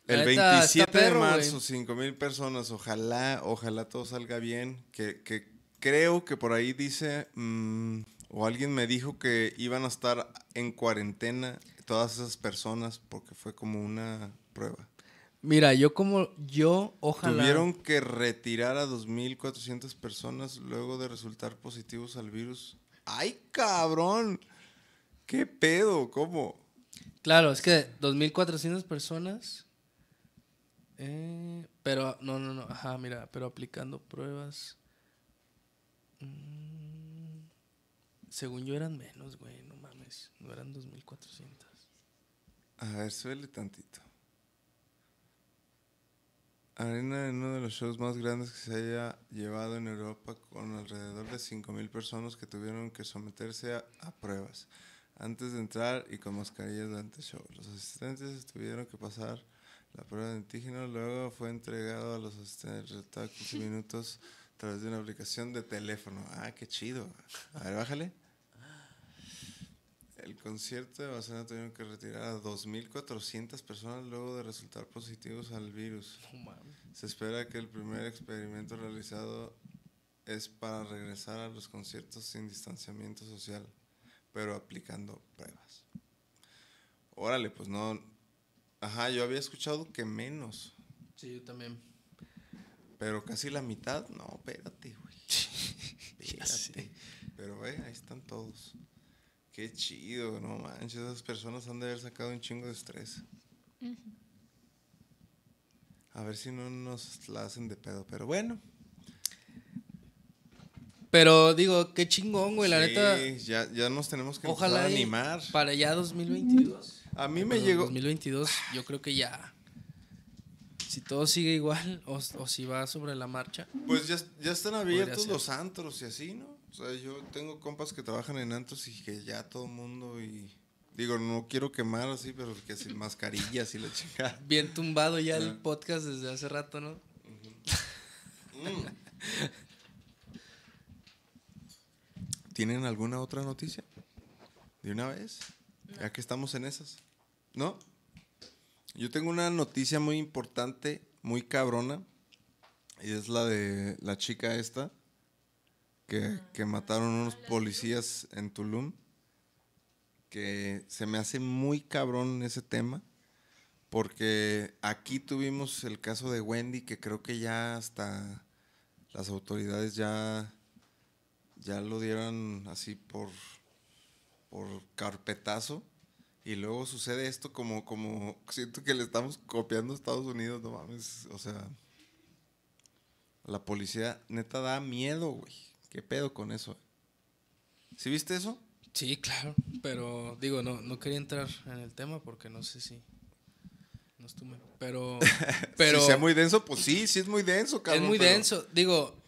El neta, 27 está perro, de marzo, güey. 5 mil personas. Ojalá, ojalá todo salga bien. Que, que creo que por ahí dice, mm, o alguien me dijo que iban a estar en cuarentena todas esas personas porque fue como una prueba. Mira, yo como yo ojalá Tuvieron que retirar a 2.400 personas luego de resultar positivos al virus. ¡Ay, cabrón! ¿Qué pedo? ¿Cómo? Claro, es que 2400 personas eh, pero no, no, no, ajá, mira, pero aplicando pruebas mm, según yo eran menos, güey, no mames, no eran 2400. A ver, suele tantito. Arena en uno de los shows más grandes que se haya llevado en Europa con alrededor de 5.000 personas que tuvieron que someterse a, a pruebas antes de entrar y con mascarillas durante el show. Los asistentes tuvieron que pasar la prueba de antígeno, luego fue entregado a los asistentes resultado 15 minutos a través de una aplicación de teléfono. Ah, qué chido. A ver, bájale. El concierto de Barcelona tuvieron que retirar a 2.400 personas luego de resultar positivos al virus. Mames. Se espera que el primer experimento realizado es para regresar a los conciertos sin distanciamiento social, pero aplicando pruebas. Órale, pues no. Ajá, yo había escuchado que menos, Sí, yo también. pero casi la mitad. No, espérate, güey. Espérate. Pero ve, ahí están todos. Qué chido, no manches. Esas personas han de haber sacado un chingo de estrés. A ver si no nos la hacen de pedo, pero bueno. Pero digo, qué chingón, güey, la Sí, neta. Ya, ya nos tenemos que Ojalá animar. para ya 2022. A mí me llegó. 2022, yo creo que ya. Si todo sigue igual o, o si va sobre la marcha. Pues ya, ya están abiertos los antros y así, ¿no? O sea, yo tengo compas que trabajan en antros y que ya todo mundo y. Digo, no quiero quemar así, pero que sin mascarillas y la chingada. Bien tumbado ya el Ah. podcast desde hace rato, ¿no? ¿Tienen alguna otra noticia? ¿De una vez? Ya que estamos en esas. ¿No? Yo tengo una noticia muy importante, muy cabrona. Y es la de la chica esta. Que, que mataron unos policías en Tulum. Que se me hace muy cabrón ese tema. Porque aquí tuvimos el caso de Wendy, que creo que ya hasta las autoridades ya ya lo dieron así por, por carpetazo. Y luego sucede esto como, como siento que le estamos copiando a Estados Unidos, no mames. O sea, la policía neta da miedo, güey. ¿Qué pedo con eso? ¿Sí viste eso? Sí, claro. Pero digo, no, no quería entrar en el tema porque no sé si. No estuve. Pero. Pero. si sea muy denso, pues sí, sí es muy denso, es cabrón. muy pero- denso. Digo,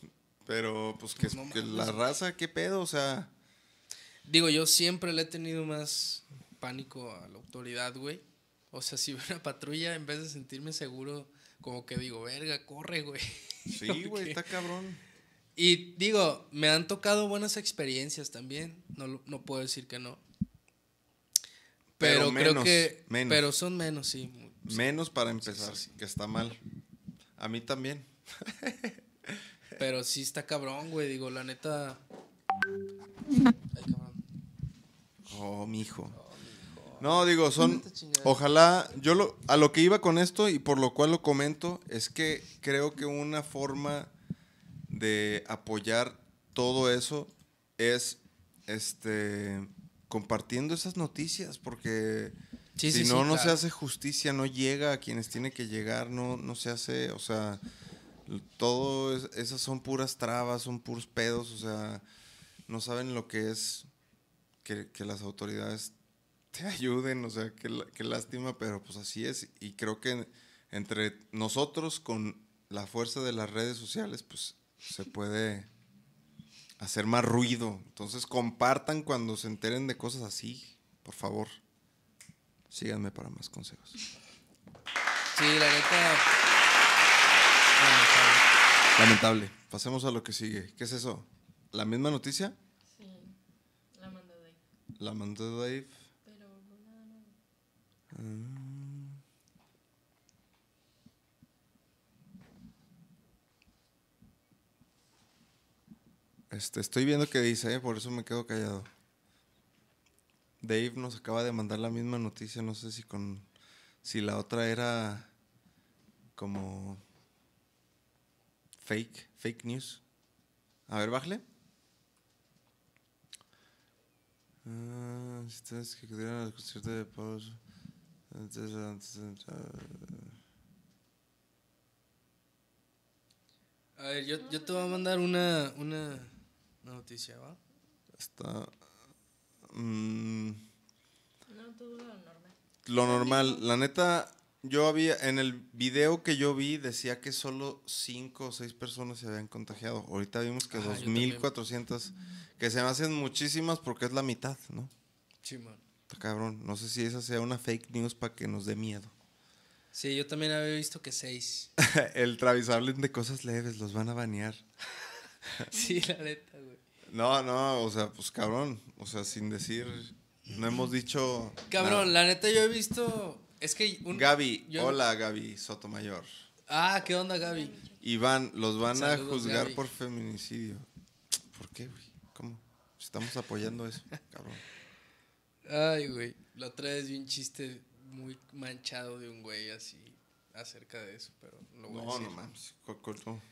Pero, pues, que, No que la raza, ¿qué pedo? O sea, Digo, yo siempre le he tenido más pánico a la autoridad, güey. O sea, si veo una patrulla, en vez de sentirme seguro, como que digo, verga, corre, güey. sí, güey, está cabrón. Y digo, me han tocado buenas experiencias también. No, no puedo decir que no. Pero Pero, creo que. menos. Pero son menos, sí. Menos para empezar, que está mal. A mí también. Pero sí está cabrón, güey. Digo, la neta. Ay, cabrón. Oh, mijo. No, digo, son. Ojalá. Yo lo, a lo que iba con esto y por lo cual lo comento es que creo que una forma de apoyar todo eso es este compartiendo esas noticias porque Sí, si sí, no sí, no se claro. hace justicia no llega a quienes tiene que llegar no no se hace o sea todo es- esas son puras trabas son puros pedos o sea no saben lo que es que, que las autoridades te ayuden, o sea, qué, qué lástima, pero pues así es. Y creo que entre nosotros con la fuerza de las redes sociales, pues se puede hacer más ruido. Entonces compartan cuando se enteren de cosas así, por favor. Síganme para más consejos. Sí, la neta. lamentable. Lamentable. Pasemos a lo que sigue. ¿Qué es eso? ¿La misma noticia? Sí, la mandó ahí. La mandó Dave. Pero no nada nuevo. Este, estoy viendo qué dice, ¿eh? por eso me quedo callado. Dave nos acaba de mandar la misma noticia, no sé si con si la otra era como fake, fake news. A ver, bájale. Ah, si ustedes que acudieron al concierto de Paul- A ver, yo, yo te voy a mandar una, una, una noticia, ¿va? Está. mm, No, todo lo normal. Lo normal, la neta, yo había, en el video que yo vi decía que solo 5 o 6 personas se habían contagiado. Ahorita vimos que Ah, yo 2.400, que se me hacen muchísimas porque es la mitad, ¿no? Sí, man. Está cabrón, no sé si esa sea una fake news para que nos dé miedo. Sí, yo también había visto que seis. el Travis, hablen de cosas leves, los van a banear. Sí, la neta. No, no, o sea, pues cabrón, o sea, sin decir, no hemos dicho... Cabrón, nada. la neta yo he visto. Es que. Un, Gaby, yo- hola Gaby Sotomayor. Ah, ¿qué onda, Gaby? Iván, los van a juzgar Gaby. por feminicidio. ¿Por qué, güey? ¿Cómo? Estamos apoyando eso, cabrón. Ay, güey. La otra vez vi un chiste muy manchado de un güey así acerca de eso, pero no lo voy a No, decir. no mames.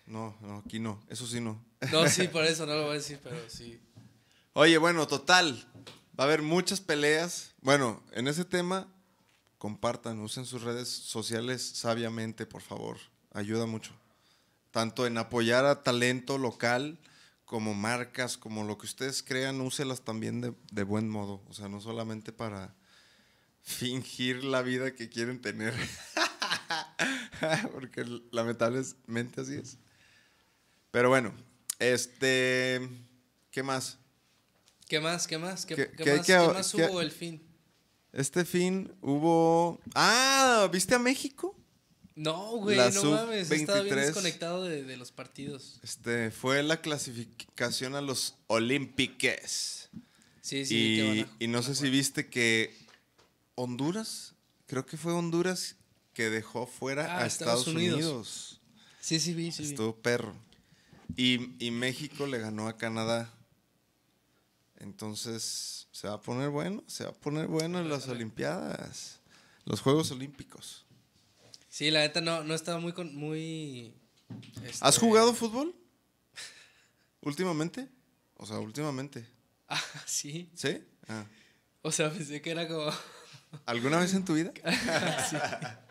no, no, aquí no. Eso sí no. No, sí, por eso no lo voy a decir, pero sí. Oye, bueno, total. Va a haber muchas peleas. Bueno, en ese tema, compartan, usen sus redes sociales sabiamente, por favor. Ayuda mucho. Tanto en apoyar a talento local, como marcas, como lo que ustedes crean, úselas también de, de buen modo. O sea, no solamente para fingir la vida que quieren tener. Porque lamentablemente así es. Pero bueno, este. ¿Qué más? ¿Qué más? ¿Qué más? ¿Qué, ¿Qué- qué qué hay más, qué más hubo el fin? Este fin hubo. ¡Ah! ¿Viste a México? No, güey, La no mames. Estaba bien sub-23. desconectado de, de los partidos. Este, fue la clasificación a los Olímpiques. Sí, sí. que y, van a- y no van sé si viste que Honduras, creo que fue Honduras que dejó fuera Ah, a Estados Estados Unidos. Unidos. Sí, sí, vi, sí. vi. Estuvo perro. Y, y México le ganó a Canadá. Entonces, se va a poner bueno, se va a poner bueno en las Olimpiadas. Los Juegos Olímpicos. Sí, la neta no, no estaba muy. Con, muy ¿Has este- jugado fútbol? ¿Últimamente? O sea, últimamente. Ah, sí. ¿Sí? Ah. O sea, pensé que era como. ¿Alguna vez en tu vida?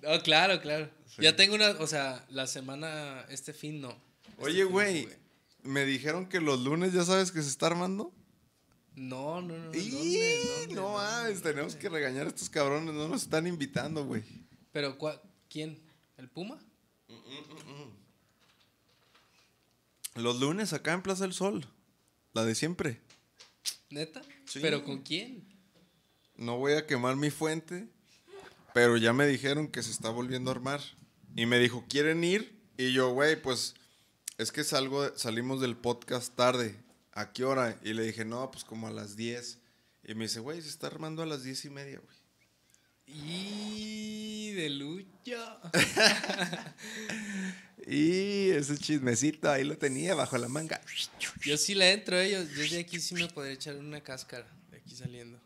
No, claro, claro. Sí. Ya tengo una. O sea, la semana. Este fin no. Este Oye, no güey, me dijeron que los lunes ya sabes que se está armando. No, no, no. ¡Y! ¿dónde? ¿Dónde? no mames, tenemos que regañar a estos cabrones, no nos están invitando, güey. Pero, ¿cuál- ¿quién? ¿El Puma? Los lunes acá en Plaza del Sol, la de siempre. ¿Neta? Sí. ¿Pero con quién? No voy a quemar mi fuente, pero ya me dijeron que se está volviendo a armar. Y me dijo, ¿quieren ir? Y yo, güey, pues es que salgo, salimos del podcast tarde. ¿A qué hora? Y le dije, no, pues como a las 10. Y me dice, güey, se está armando a las 10 y media, güey. Y de Lucho. Y ese chismecito ahí lo tenía bajo la manga. Yo sí le entro, eh. Yo, yo de aquí sí me podría echar una cáscara. De aquí saliendo.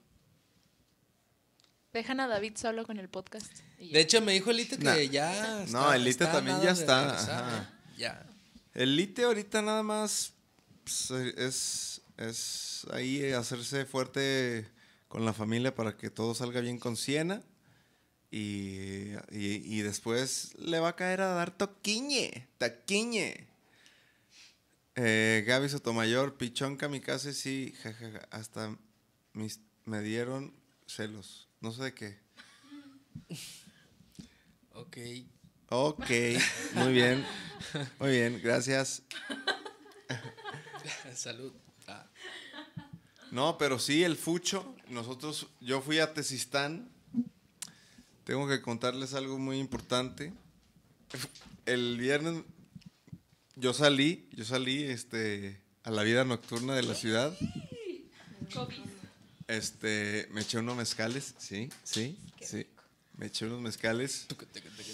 Dejan a David solo con el podcast. De hecho, me dijo Elite que Nah. ya. No, Elite está también ya está, regresar, ajá. Ya. El Lite ahorita nada más pues, es, es ahí hacerse fuerte con la familia para que todo salga bien con Siena. Y, y- y después le va a caer a dar toquiñe, taquiñe. Eh, Gaby Sotomayor, Pichón Kamikaze, sí, jajaja, hasta mis- me dieron celos. No sé de qué. Ok. Ok, muy bien, muy bien, gracias. Salud. Ah. No, pero sí, el fucho. Nosotros, yo fui a Tesistán. Tengo que contarles algo muy importante. El viernes yo salí, yo salí este, a la vida nocturna de la ciudad. Este, me eché unos mezcales, sí, sí, sí. Me eché unos mezcales.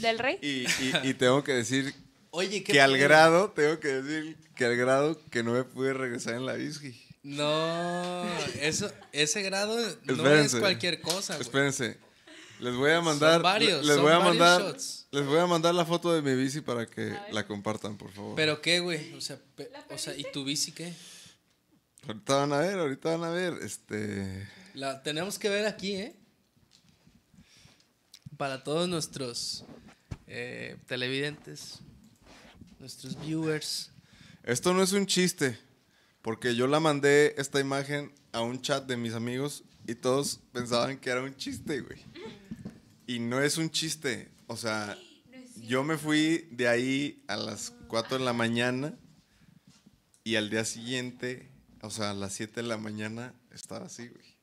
¿Del rey? Y, y- y tengo que decir Oye, ¿qué que al grado, tengo que decir que al grado que no me pude regresar en la bici. No, eso, ese grado no es cualquier cosa, güey. Espérense. Les voy a mandar. Son varios, les son voy a mandar. shots. Les voy a mandar la foto de mi bici para que la compartan, por favor. ¿Pero qué, güey? O sea, pe- o sea, ¿y tu bici qué? Ahorita van a ver, ahorita van a ver. Este. La tenemos que ver aquí, ¿eh? Para todos nuestros eh, televidentes, nuestros viewers. Esto no es un chiste. Porque yo la mandé esta imagen a un chat de mis amigos y todos pensaban que era un chiste, güey. Y no es un chiste. O sea, yo me fui de ahí a las 4 de la mañana y al día siguiente, o sea, a las 7 de la mañana, estaba así, güey.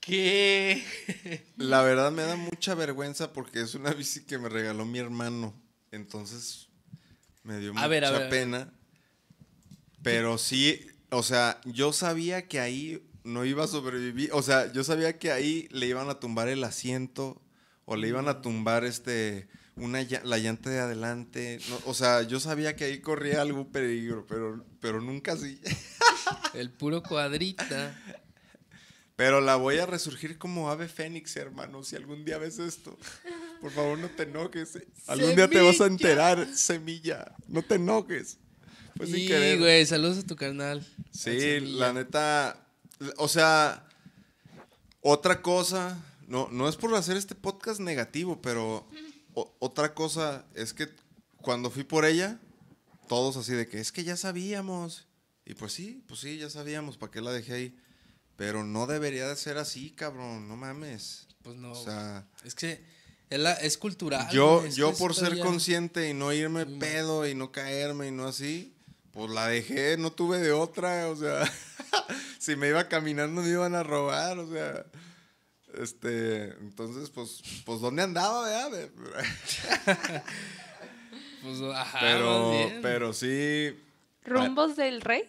¿Qué? La verdad me da mucha vergüenza porque es una bici que me regaló mi hermano. Entonces me dio A mucha ver, ver. pena. Pero sí, o sea, yo sabía que ahí no iba a sobrevivir. O sea, yo sabía que ahí le iban a tumbar el asiento o le iban a tumbar este una la llanta de adelante. No, o sea, yo sabía que ahí corría algún peligro, pero, pero nunca así. El puro cuadrita. Pero la voy a resurgir como ave fénix, hermano. Si algún día ves esto, por favor no te enojes. Algún día te vas a enterar, semilla. No te enojes. Y, querer. güey, saludos a tu carnal. Sí, la neta. O sea, otra cosa. No, no es por hacer este podcast negativo, pero o- otra cosa es que cuando fui por ella, todos así de que es que ya sabíamos. Y pues sí, pues sí, ya sabíamos, ¿para qué la dejé ahí? Pero no debería de ser así, cabrón, no mames. Pues no. O sea, es que es, la- es cultural. yo, es yo por ser consciente y no irme pedo y no caerme y no así, pues la dejé, no tuve de otra, o sea, si me iba caminando me iban a robar, o sea, este, entonces, pues, pues ¿dónde andaba, verdad? Pues, ajá, más Pero, bien. pero sí, ¿Rumbos del rey?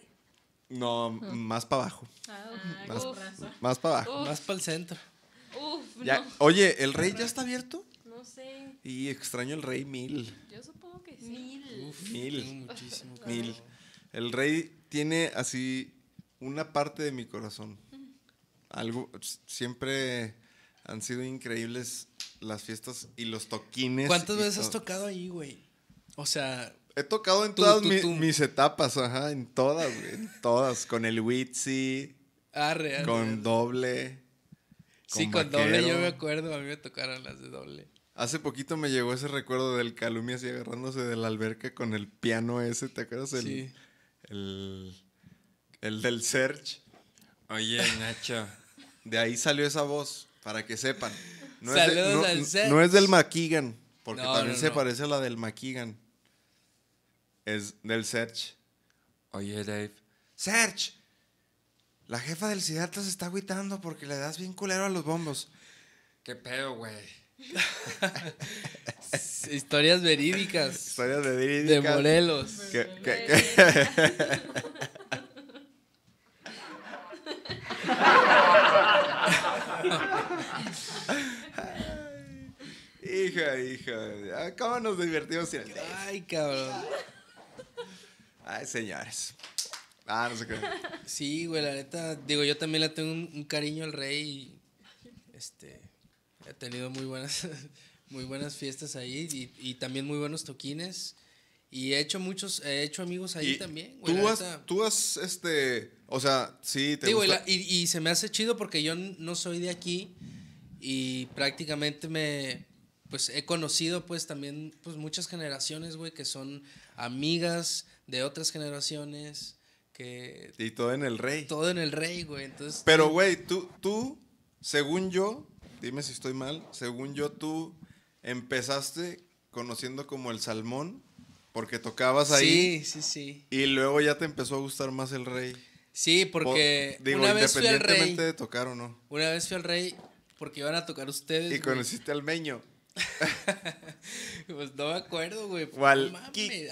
no, más para abajo, Ah, más, con razón. más para abajo. Más para el centro. Uf, Ya- no. Oye, ¿el rey ya está abierto? No sé. Y extraño el rey mil. Yo supongo que sí. Mil. Uf, Mil. tengo muchísimo. Mil. El rey tiene así una parte de mi corazón. Algo, siempre han sido increíbles las fiestas y los toquines. ¿Cuántas veces has tocado ahí, güey? O sea, He tocado en Tú, todas tú, mi- tú. mis etapas, ajá, en todas, güey, en todas. Con el Witsi, arre, arre, con arre. doble. Sí, con doble yo me acuerdo, a mí me tocaron las de doble. Hace poquito me llegó ese recuerdo del Calumia así agarrándose de la alberca con el piano ese, ¿te acuerdas? El, Sí. el, el del Search. Oye, Nacho. De ahí salió esa voz, para que sepan. No, es, de- Saludos no- al Search. no es del McKeegan, porque No, también no, se no. parece a la del McKeegan. Es del Search. Oye, Dave. Search, la jefa del Siddhartha se está agüitando porque le das bien culero a los bombos. ¿Qué pedo, güey? Historias verídicas Historias de de Morelos. Que, que- que- Hija, hija. ah, ¿Cómo nos divertimos sin el Ay, cabrón. Ay, señores. Ah, no sé qué. Sí, güey, la neta, digo, yo también le tengo un, un cariño al rey y este he tenido muy buenas muy buenas fiestas ahí y, y también muy buenos toquines y he hecho muchos he hecho amigos ahí Y también, güey. Tú has, neta. tú has, este, o sea, sí, te Digo, y, gusta. y, y se me hace chido porque yo no soy de aquí y prácticamente me pues he conocido pues también pues muchas generaciones, güey, que son amigas de otras generaciones que Y todo en el rey. todo en el rey, güey. Entonces, Pero, güey, tú, tú, según yo, dime si estoy mal, según yo, tú empezaste conociendo como el salmón porque tocabas ahí Sí, sí, sí. y luego ya te empezó a gustar más el rey. Sí, Po- porque digo, una vez fui al independientemente rey. de tocar o no. Una vez fui al rey porque iban a tocar ustedes. Y conociste al meño. Pues no me acuerdo, güey. O al. Quique.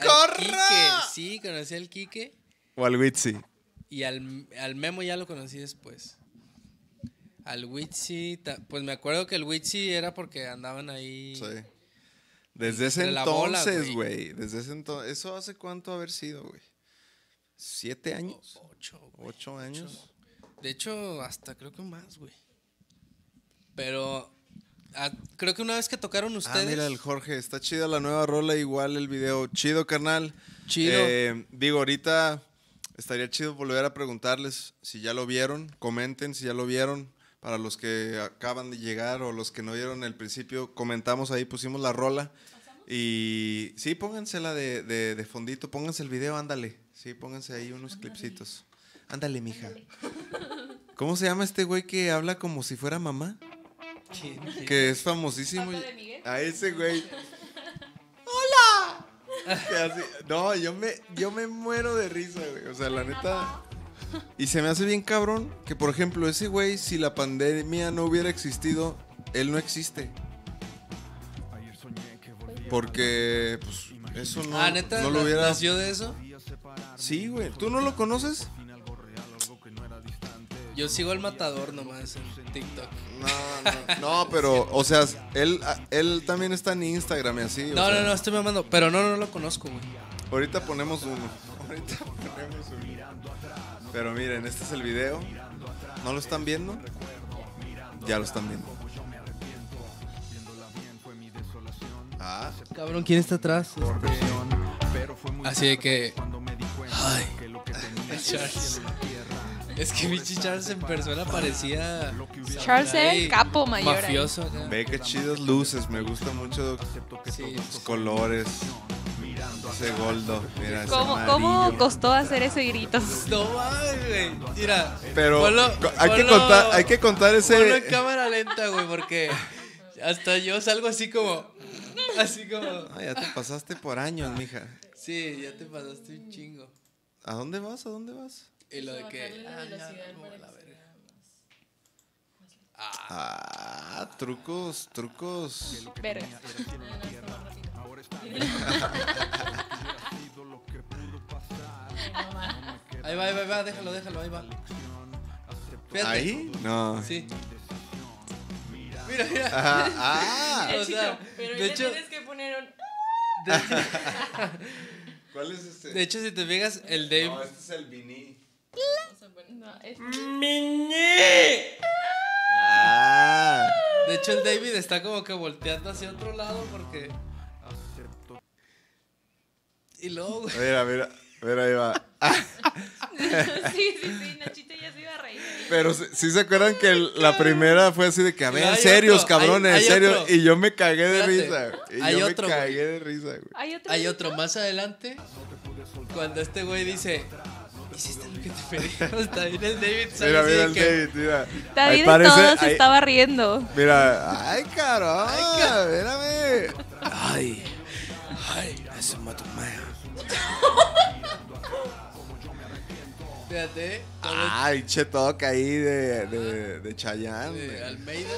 Sí, conocí al Quique. O al Witsi. Y al, al Memo ya lo conocí después. Al Witsi, pues me acuerdo que el Witsi era porque andaban ahí. Sí. Desde ese entonces, güey. Desde ese entonces. ¿Eso hace cuánto haber sido, güey? ¿Siete años? Ocho, güey. ¿Ocho años? De hecho, hasta creo que más, güey. Pero ah, creo que una vez que tocaron ustedes. Ah, mira el Jorge, está chida la nueva rola, igual el video. Chido, carnal. Chido. Eh, digo, ahorita estaría chido volver a preguntarles si ya lo vieron. Comenten si ya lo vieron. Para los que acaban de llegar o los que no vieron el principio, comentamos ahí, pusimos la rola. Y sí, póngansela de, de, de fondito, pónganse el video, ándale. Sí, pónganse ahí unos clipsitos. Ándale, mija. ¿Cómo se llama este güey que habla como si fuera mamá? ¿Quién? Que es famosísimo. ¿Pato de Miguel? A ese güey. ¡Hola! Así- no, yo me, yo me muero de risa, güey. O sea, la neta. Y se me hace bien cabrón que, por ejemplo, ese güey, si la pandemia no hubiera existido, él no existe. Porque, pues, eso no, ah, neta, no lo hubiera. nació de eso. Sí, güey. ¿Tú no lo conoces? Yo sigo al matador nomás en TikTok. No, no, no, pero, o sea, él, él también está en Instagram y así. o No, sea. no, no, estoy mamando. Pero no, no lo conozco, güey. Ahorita ponemos uno. Ahorita ponemos uno. Pero miren, este es el video. ¿No lo están viendo? Ya lo están viendo. Ah, Cabrón, ¿quién está atrás? Así de que. Ay, Charles. Es que Michi Charles en persona parecía. Charles era el capo mayor. Mafioso acá. ve qué chidas luces. Me gusta mucho Sí. los colores. Ese goldo. Mira, ese ¿Cómo, ¿Cómo amarillo. costó hacer ese grito? No mames, güey. Mira. Pero ponlo- hay, que contar, hay que contar Ponlo en ese. cámara lenta, güey, porque hasta yo salgo así como. Así como. Ah, ya te pasaste por años, mija. Sí, ya te pasaste un chingo. ¿A dónde vas? ¿A dónde vas? Y lo de que. ah, ya, no, la verga. Ah, trucos, trucos. Verga. Ahí va, ahí va, ahí va, déjalo, déjalo, ahí va. Fíjate. ¿Ahí? No. Sí. Mira, mira. Ajá, ah. O sea, Pero de hecho, tienes que poner un... ¿Cuál es este? de hecho, si te fijas, el Dave. No, este es el Vini. No, es- Ah. De hecho, el David está como que volteando hacia otro lado porque. Y luego, güey. Mira, mira, mira, ahí va. Sí, sí, sí, Nachito ya se iba a reír. Pero si sí se acuerdan que el- la primera fue así de que, a ver, Hay serios, otro, cabrones, hay- en hay serio. otro. Y yo me cagué de Espérate, risa. güey. Y hay yo otro, me güey. cagué de risa, güey. ¿Hay otro? Hay otro más adelante. Cuando este güey dice. ¿Hiciste lo que te pedí? Está bien el David. Mira, mira de el que- David, mira. David parece- todos ahí- estaba riendo. Mira, ay, caramba, espérame. Ay, ay, es un mato Fíjate, como Ay, che toca ahí de, de, de Chayanne. de. Almeida.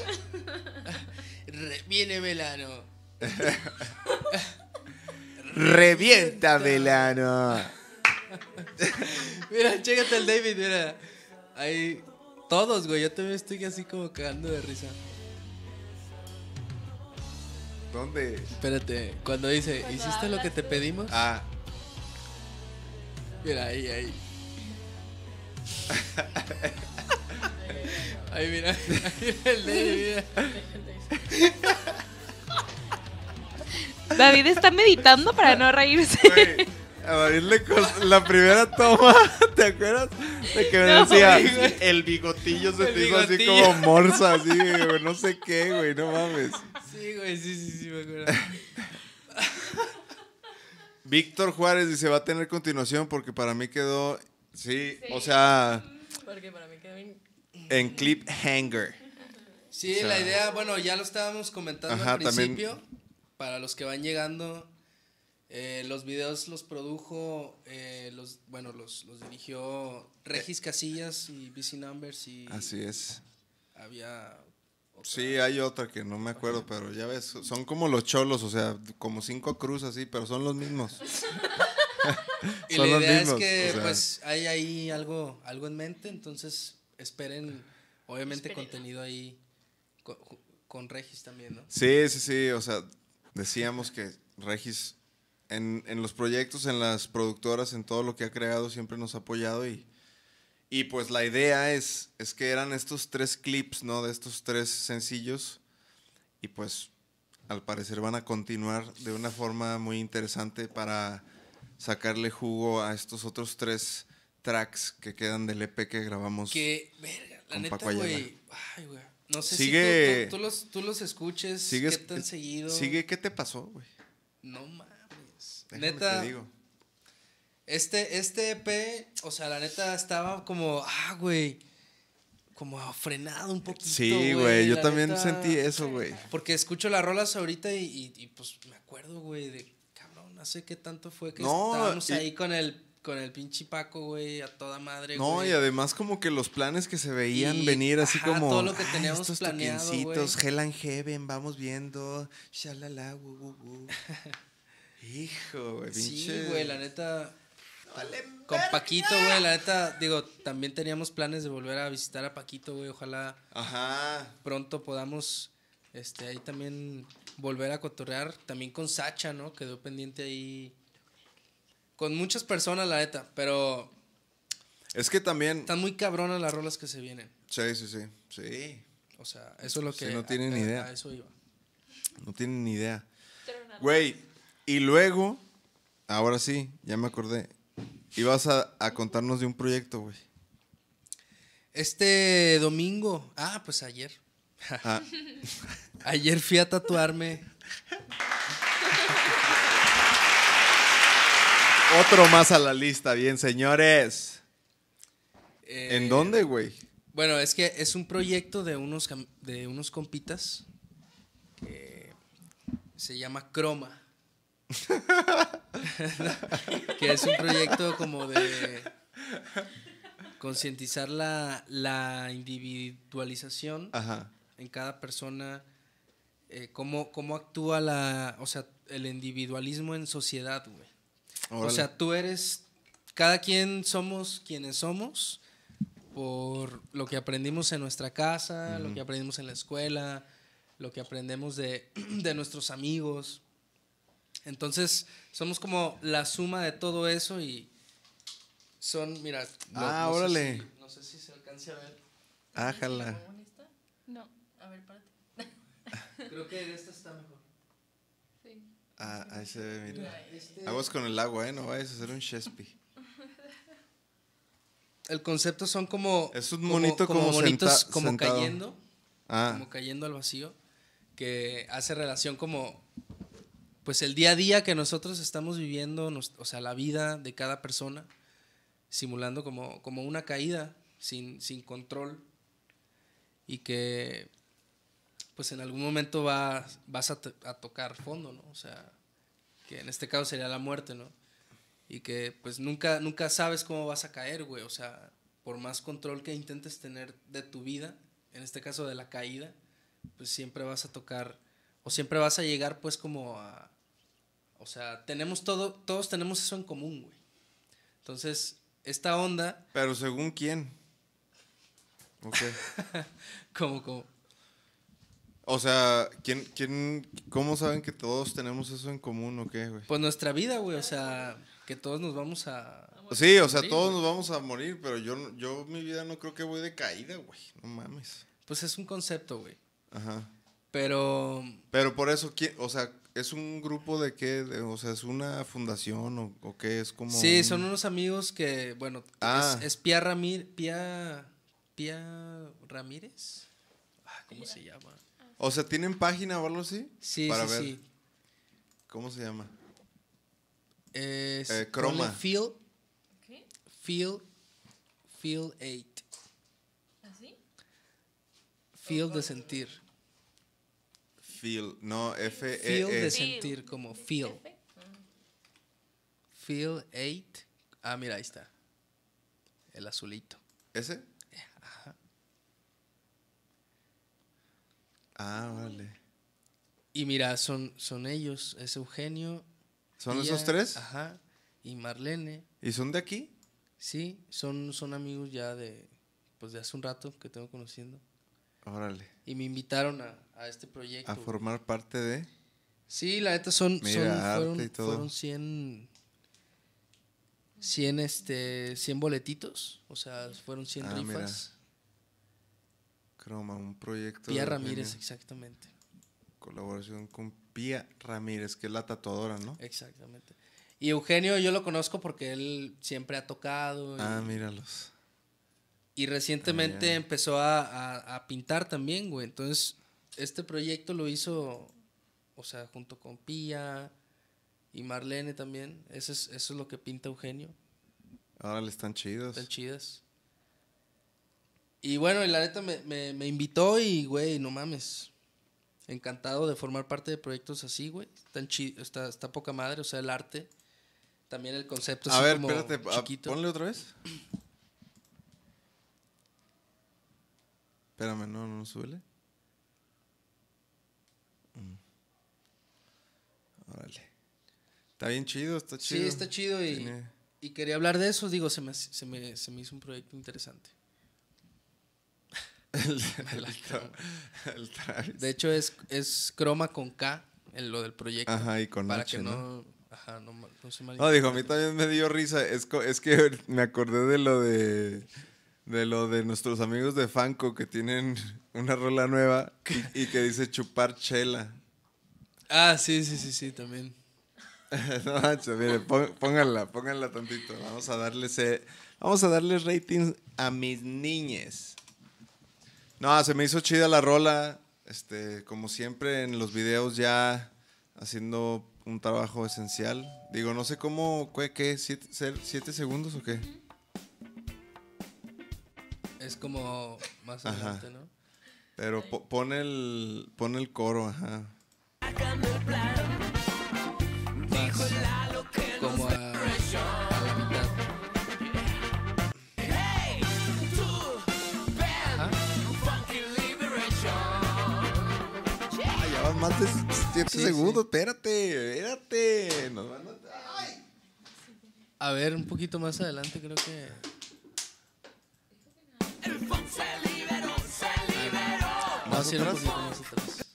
Viene Melano. Revienta, Velano. Mira, chécate el David, mira. Ahí, todos, güey. Yo también estoy así como cagando de risa. ¿Dónde? Espérate, cuando dice, ¿hiciste lo que te pedimos? Ah, Mira, ahí, ahí. Ahí, mira. Ahí el mira. David está meditando para no reírse. güey. A David le costó- la primera toma, ¿te acuerdas? De que me No, decía, güey. el bigotillo se El te hizo así como morsa, así, güey, no sé qué, güey, no mames. Sí, güey, sí, sí, sí, me acuerdo. Víctor Juárez dice, va a tener continuación porque para mí quedó, sí, o sea, Porque para mí quedó bien. en cliffhanger. Sí, O sea, la idea, bueno, ya lo estábamos comentando Ajá, al también- principio. Para los que van llegando, eh, los videos los produjo, eh, los, bueno, los, los dirigió Regis Casillas y BC Numbers y Así es. había... otra- Sí, hay otra que no me acuerdo, pero ya ves, son como los cholos, o sea, como cinco cruz así, pero son los mismos. Y son la idea mismos, es que o sea. pues hay ahí algo, algo en mente, entonces esperen, obviamente, contenido ahí con, con Regis también, ¿no? Sí, sí, sí, o sea, decíamos que Regis en, en los proyectos, en las productoras, en todo lo que ha creado, siempre nos ha apoyado y, y pues la idea es, es que eran estos tres clips, ¿no? De estos tres sencillos y pues al parecer van a continuar de una forma muy interesante para sacarle jugo a estos otros tres tracks que quedan del EP que grabamos. Que, verga, la neta, güey, ay, güey, no sé Sigue- si tú, tú- tú los, tú los escuches, Sigues- qué tan seguido. Sigue, ¿qué te pasó, güey? No mames. Déjame neta, te digo. Este, este EP, o sea, la neta estaba como, ah, güey, como frenado un poquito. Sí, güey, yo también neta. sentí eso, güey. Porque escucho las rolas ahorita y, y- y, pues me acuerdo, güey, de cabrón, no sé qué tanto fue que No, estábamos y- ahí con el, con el pinche Paco, güey, a toda madre, No, güey. y además como que los planes que se veían Y, venir así ajá, como todo lo que "Ay, teníamos estos planeado, toquencitos, güey". Hell and Heaven, vamos viendo, shalala, wu. Hijo, güey, Sí, güey, la neta. Con Paquito, güey, la neta, digo, también teníamos planes de volver a visitar a Paquito, güey, ojalá Ajá. pronto podamos este ahí también volver a cotorrear también con Sacha, ¿no? Quedó pendiente ahí con muchas personas la neta, pero Es que también están muy cabronas las rolas que se vienen. Sí, sí, sí. Sí. O sea, eso es lo Sí, que no tienen a- ni idea. a eso iba. No tienen ni idea. Güey, y luego ahora sí, ya me acordé. Ibas a, a contarnos de un proyecto, güey. Este domingo, ah, pues ayer. Ah, Ayer fui a tatuarme. otro más a la lista, bien, señores. eh, ¿En dónde, güey? Bueno, es que es un proyecto de unos, de unos compitas que se llama Croma. que es un proyecto como de concientizar la, la individualización Ajá. en cada persona, eh, cómo, cómo actúa la, o sea, el individualismo en sociedad, güey. O sea, tú eres, cada quien somos quienes somos por lo que aprendimos en nuestra casa, lo que aprendimos en la escuela, lo que aprendemos de, de nuestros amigos. Entonces, somos como la suma de todo eso y son, mira. Ah, no sé órale. si- no sé si se alcance a ver. Ájala. No. A ver, párate. Creo que esta está mejor. Sí. Ah, ahí se ve, mira. Este- Aguas con el agua, ¿eh? No vayas a hacer un Shespi. el concepto son como. Es un monito como monitos senta- como sentado. cayendo. Ah, como cayendo al vacío, que hace relación como, pues el día a día que nosotros estamos viviendo, nos- o sea, la vida de cada persona, simulando como, como una caída sin, sin control y que, pues en algún momento va, vas a, a tocar fondo, ¿no? O sea, que en este caso sería la muerte, ¿no? Y que pues nunca, nunca sabes cómo vas a caer, güey, o sea, por más control que intentes tener de tu vida, en este caso de la caída, pues siempre vas a tocar o siempre vas a llegar pues como a o sea, tenemos todo todos tenemos eso en común, güey. Entonces, esta onda pero según quién. Ok. como como O sea, ¿quién, quién, ¿cómo saben que todos tenemos eso en común o qué, güey? Pues nuestra vida, güey, o sea, que todos nos vamos a... Sí, o sea, morir, todos güey. nos vamos a morir, pero yo, yo mi vida no creo que voy de caída, güey. No mames. Pues es un concepto, güey. Ajá. Pero Pero por eso, ¿quién- o sea, ¿es un grupo de qué? De- o sea, ¿es una fundación o, o qué? Es como... sí, un- son unos amigos que, bueno, Ah. es, es Pia Ramírez, Pia, Pia Ramírez. Ah, ¿Cómo se llama? O sea, ¿tienen página o algo así? Sí, Para sí, ver. sí. ¿Cómo se llama? Es, Eh, Croma. Feel, ¿Qué? Feel, Feel 8. ¿Así? Feel de sentir. Feel, no, F Feel E de E. sentir, como feel. F. Feel 8. Ah, mira, ahí está. El azulito. ¿Ese? Ah, vale. Y mira, son, son ellos. Es Eugenio. ¿Son esos tres? Ajá. Y Marlene. ¿Y son de aquí? Sí, son, son amigos ya de, pues de hace un rato que tengo conociendo. Órale. Y me invitaron a, a este proyecto. A güey. formar parte de... Sí, la neta son, Mira, son fueron, fueron 100, 100, este, 100 boletitos. O sea, fueron 100 Ah, mira. rifas. Croma, un proyecto. Pía de Ramírez, exactamente. Colaboración con Pía Ramírez, que es la tatuadora, ¿no? Exactamente. Y Eugenio yo lo conozco porque él siempre ha tocado. y- Ah, míralos. Y recientemente Ah, empezó a, a- a pintar también, güey. Entonces, este proyecto lo hizo, o sea, junto con Pía y Marlene también. Eso es, eso es lo que pinta Eugenio. Órale, están chidos. Están chidas. Y bueno, y la neta me, me- me invitó y, güey, no mames. Encantado de formar parte de proyectos así, güey. Están chi- está, está poca madre, o sea, el arte. También el concepto A así ver, como espérate, a- chiquito. ponle otra vez. Espérame, no, no, súbele. Mm. Órale. Está bien chido, está Sí, chido. está chido y, Tiene- y quería hablar de eso. Digo, se me, se me, se me hizo un proyecto interesante. el, el. De hecho, es, es croma con K en lo del proyecto. Ajá, y con para H, que ¿no? no, ajá, no, no se No, dijo, a mí también me dio risa. Es, es que me acordé de lo de de lo de nuestros amigos de Fanco que tienen una rola nueva y, y que dice chupar chela. Ah, sí, sí, sí, sí, también. no manches, mire, pónganla, pónganla tantito. Vamos a darles eh, vamos a darles ratings a mis niñes. No, se me hizo chida la rola. Este, como siempre en los videos ya haciendo un trabajo esencial. Digo, no sé cómo, ¿qué? qué ¿Siete, ser- siete segundos o qué? Es como más Ajá. adelante, ¿no? Pero po- pon el, pon el coro, ajá. Más como a, a la mitad. Ah, ya van más de siete Sí, segundos, espérate, espérate. Nos van a- ay. A ver, un poquito más adelante creo que... ¿Más sí, un atrás? poquito más atrás.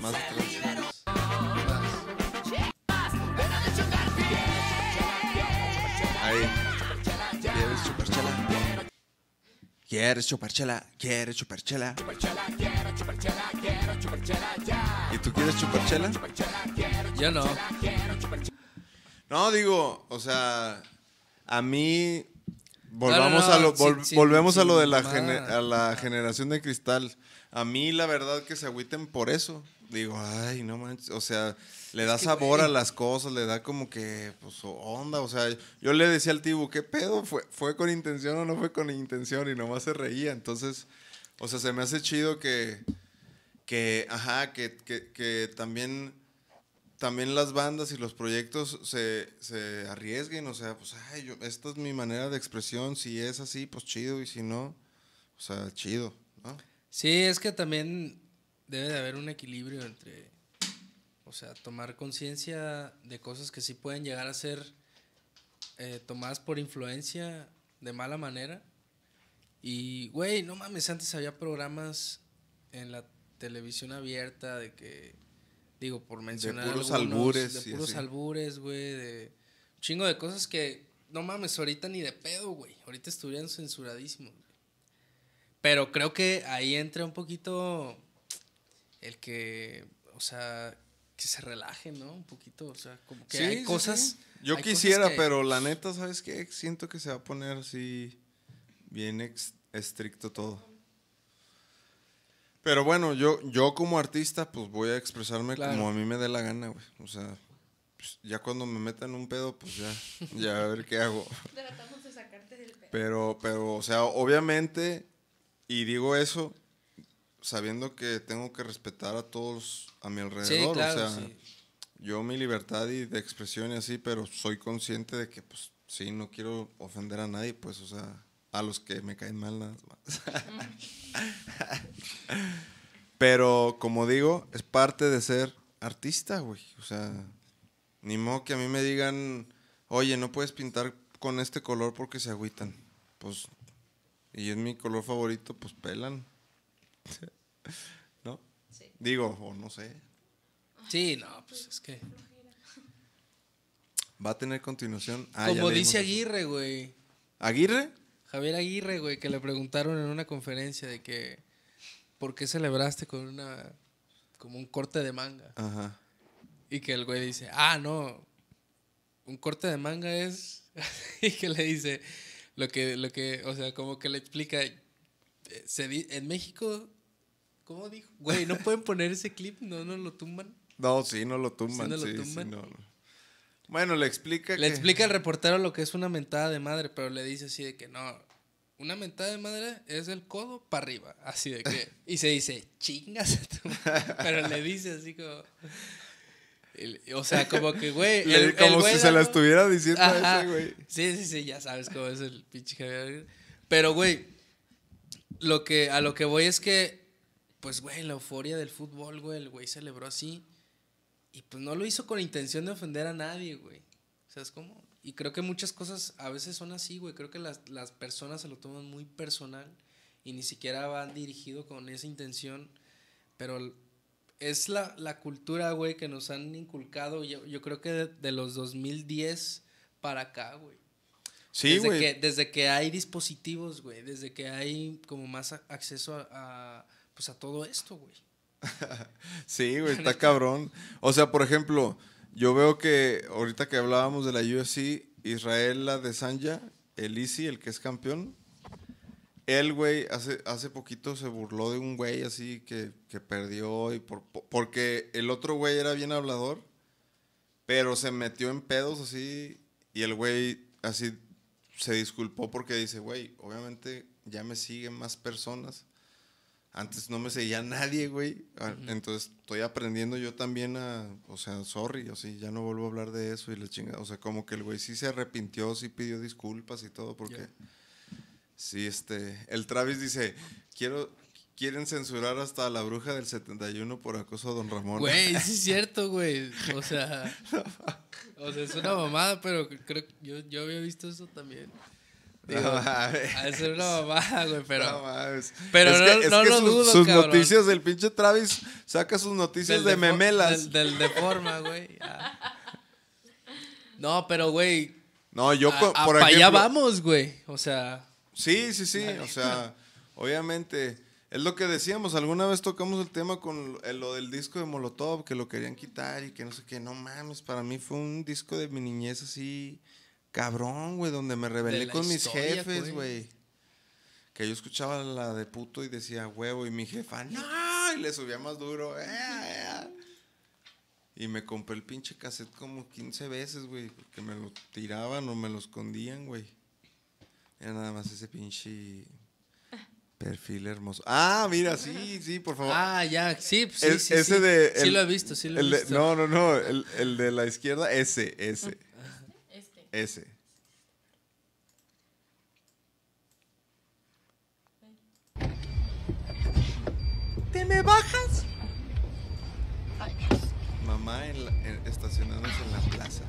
Más atrás. Ahí. ¿Quieres chupar chela? ¿Quieres chupar chela? ¿Quieres chupar chela? ¿Y tú quieres chupar chela? Yo no. No, digo, o sea, a mí volvamos no, a lo vol- volvemos a lo de la mamada. gene- a la generación de cristal. A mí la verdad que se agüiten por eso. Digo, ay, no manches, o sea, le da que, sabor a las cosas, le da como que pues onda, o sea, yo le decía al Tibu, ¿qué pedo? ¿Fue fue con intención o no fue con intención? Y nomás se reía. Entonces, o sea, se me hace chido que que ajá, que, que, que también también las bandas y los proyectos se, se arriesguen, o sea, pues, ay, yo, esta es mi manera de expresión, si es así, pues chido, y si no, o sea, chido, ¿no? Sí, es que también debe de haber un equilibrio entre, o sea, tomar conciencia de cosas que sí pueden llegar a ser eh, tomadas por influencia de mala manera. Y, güey, no mames, antes había programas en la televisión abierta, de que, digo, por mencionar puros algunos, albures de puros albures, güey, de un chingo de cosas que, no mames, ahorita ni de pedo, güey, ahorita estuvieran censuradísimos, güey. Pero creo que ahí entra un poquito el que, o sea, que se relaje, ¿no? Un poquito, o sea, como que Sí, hay sí, cosas... sí. Yo hay cosas quisiera, que- pero la neta, ¿sabes qué? Siento que se va a poner así bien estricto todo. Pero bueno, yo, yo como artista, pues voy a expresarme Claro. como a mí me dé la gana, güey. O sea, pues, ya cuando me meta en un pedo, pues ya, ya a ver qué hago. Tratamos de sacarte del pedo. Pero, pero, o sea, obviamente, y digo eso sabiendo que tengo que respetar a todos a mi alrededor. Sí, claro, o sea, sí. yo mi libertad y de expresión y así, pero soy consciente de que, pues, sí, no quiero ofender a nadie, pues, o sea, a los que me caen mal nada más. pero, como digo, es parte de ser artista, güey. O sea, ni modo que a mí me digan, oye, no puedes pintar con este color porque se agüitan. Pues, y es mi color favorito, pues pelan. ¿No? Sí. Digo, o no sé. Sí, no, pues es que... Va a tener continuación. Ah, Como dice. Aguirre, güey. ¿Aguirre? Javier Aguirre, güey, que le preguntaron en una conferencia de que ¿por qué celebraste con una como un corte de manga? Ajá. Y que el güey dice, "Ah, no. Un corte de manga es y que le dice lo que lo que, o sea, como que le explica eh, se en México ¿Cómo dijo? Güey, ¿no pueden poner ese clip? ¿No nos lo tumban? No, sí, no lo tumban. ¿Sí no lo sí, sí, tumban? no, no. Bueno, le explica Le que... explica al reportero lo que es una mentada de madre, pero le dice así de que no, una mentada de madre es del codo para arriba, así de que, y se dice, chingas, a tu madre", pero le dice así como, o sea, como que, güey, el como güey si se la estuviera diciendo a ese, güey. Sí, sí, sí, ya sabes cómo es el pinche Javier. Pero, güey, lo que, a lo que voy es que, pues, güey, la euforia del fútbol, güey, el güey celebró así. Y pues no lo hizo con intención de ofender a nadie, güey. ¿Sabes cómo? Y creo que muchas cosas a veces son así, güey. Creo que las, las personas se lo toman muy personal y ni siquiera van dirigido con esa intención. Pero es la, la cultura, güey, que nos han inculcado. Yo, yo creo que de, de los 2010 para acá, güey. Sí, desde güey. que, desde que hay dispositivos, güey. Desde que hay como más acceso a, a, pues a todo esto, güey. Sí, güey, está cabrón. O sea, por ejemplo, yo veo que ahorita que hablábamos de la UFC, Israel Adesanya, el Easy, el que es campeón, él, güey, hace, hace poquito se burló de un güey así que, que perdió y por- porque el otro güey era bien hablador, pero se metió en pedos así y el güey así se disculpó porque dice, güey, obviamente ya me siguen más personas. Antes no me seguía nadie, güey. Ah, Entonces estoy aprendiendo yo también a, o sea, sorry, o sea, ya no vuelvo a hablar de eso y la chingada. O sea, como que el güey sí se arrepintió, sí pidió disculpas y todo, porque sí, este, el Travis dice, quiero, quieren censurar hasta a la bruja del 71 por acoso a Don Ramón. Güey, sí es cierto, güey. O sea, o sea, es una mamada, pero creo que yo, yo había visto eso también. Digo, No de ser una mamada, güey, pero... No mames. pero Es no- que- es no que lo sus, dudo, sus cabrón. noticias del pinche Travis saca sus noticias del de memelas. Del, del de forma, güey. No, pero, güey, No, yo, a- co- a- por pa' allá ejemplo, vamos, güey. O sea, Sí, sí, sí. O sea, obviamente. Es lo que decíamos. Alguna vez tocamos el tema con el- lo del disco de Molotov, que lo querían quitar y que no sé qué. No mames, para mí fue un disco de mi niñez así. Cabrón, güey, donde me rebelé con mis historia, jefes, güey. güey. Que yo escuchaba la de puto y decía huevo, y mi jefa, no, y le subía más duro. "Eh, eh". Y me compré el pinche cassette como 15 veces, güey, porque me lo tiraban o me lo escondían, güey. Era nada más ese pinche perfil hermoso. Ah, mira, sí, sí, por favor. ah, ya, sí, sí, El- sí, ese sí. de. Sí el- lo he visto, sí lo he el de- visto. no, no, no. El, el de la izquierda, ese, ese, Ese. ¿Te me bajas? Mamá en la- en- estacionándose en la plaza.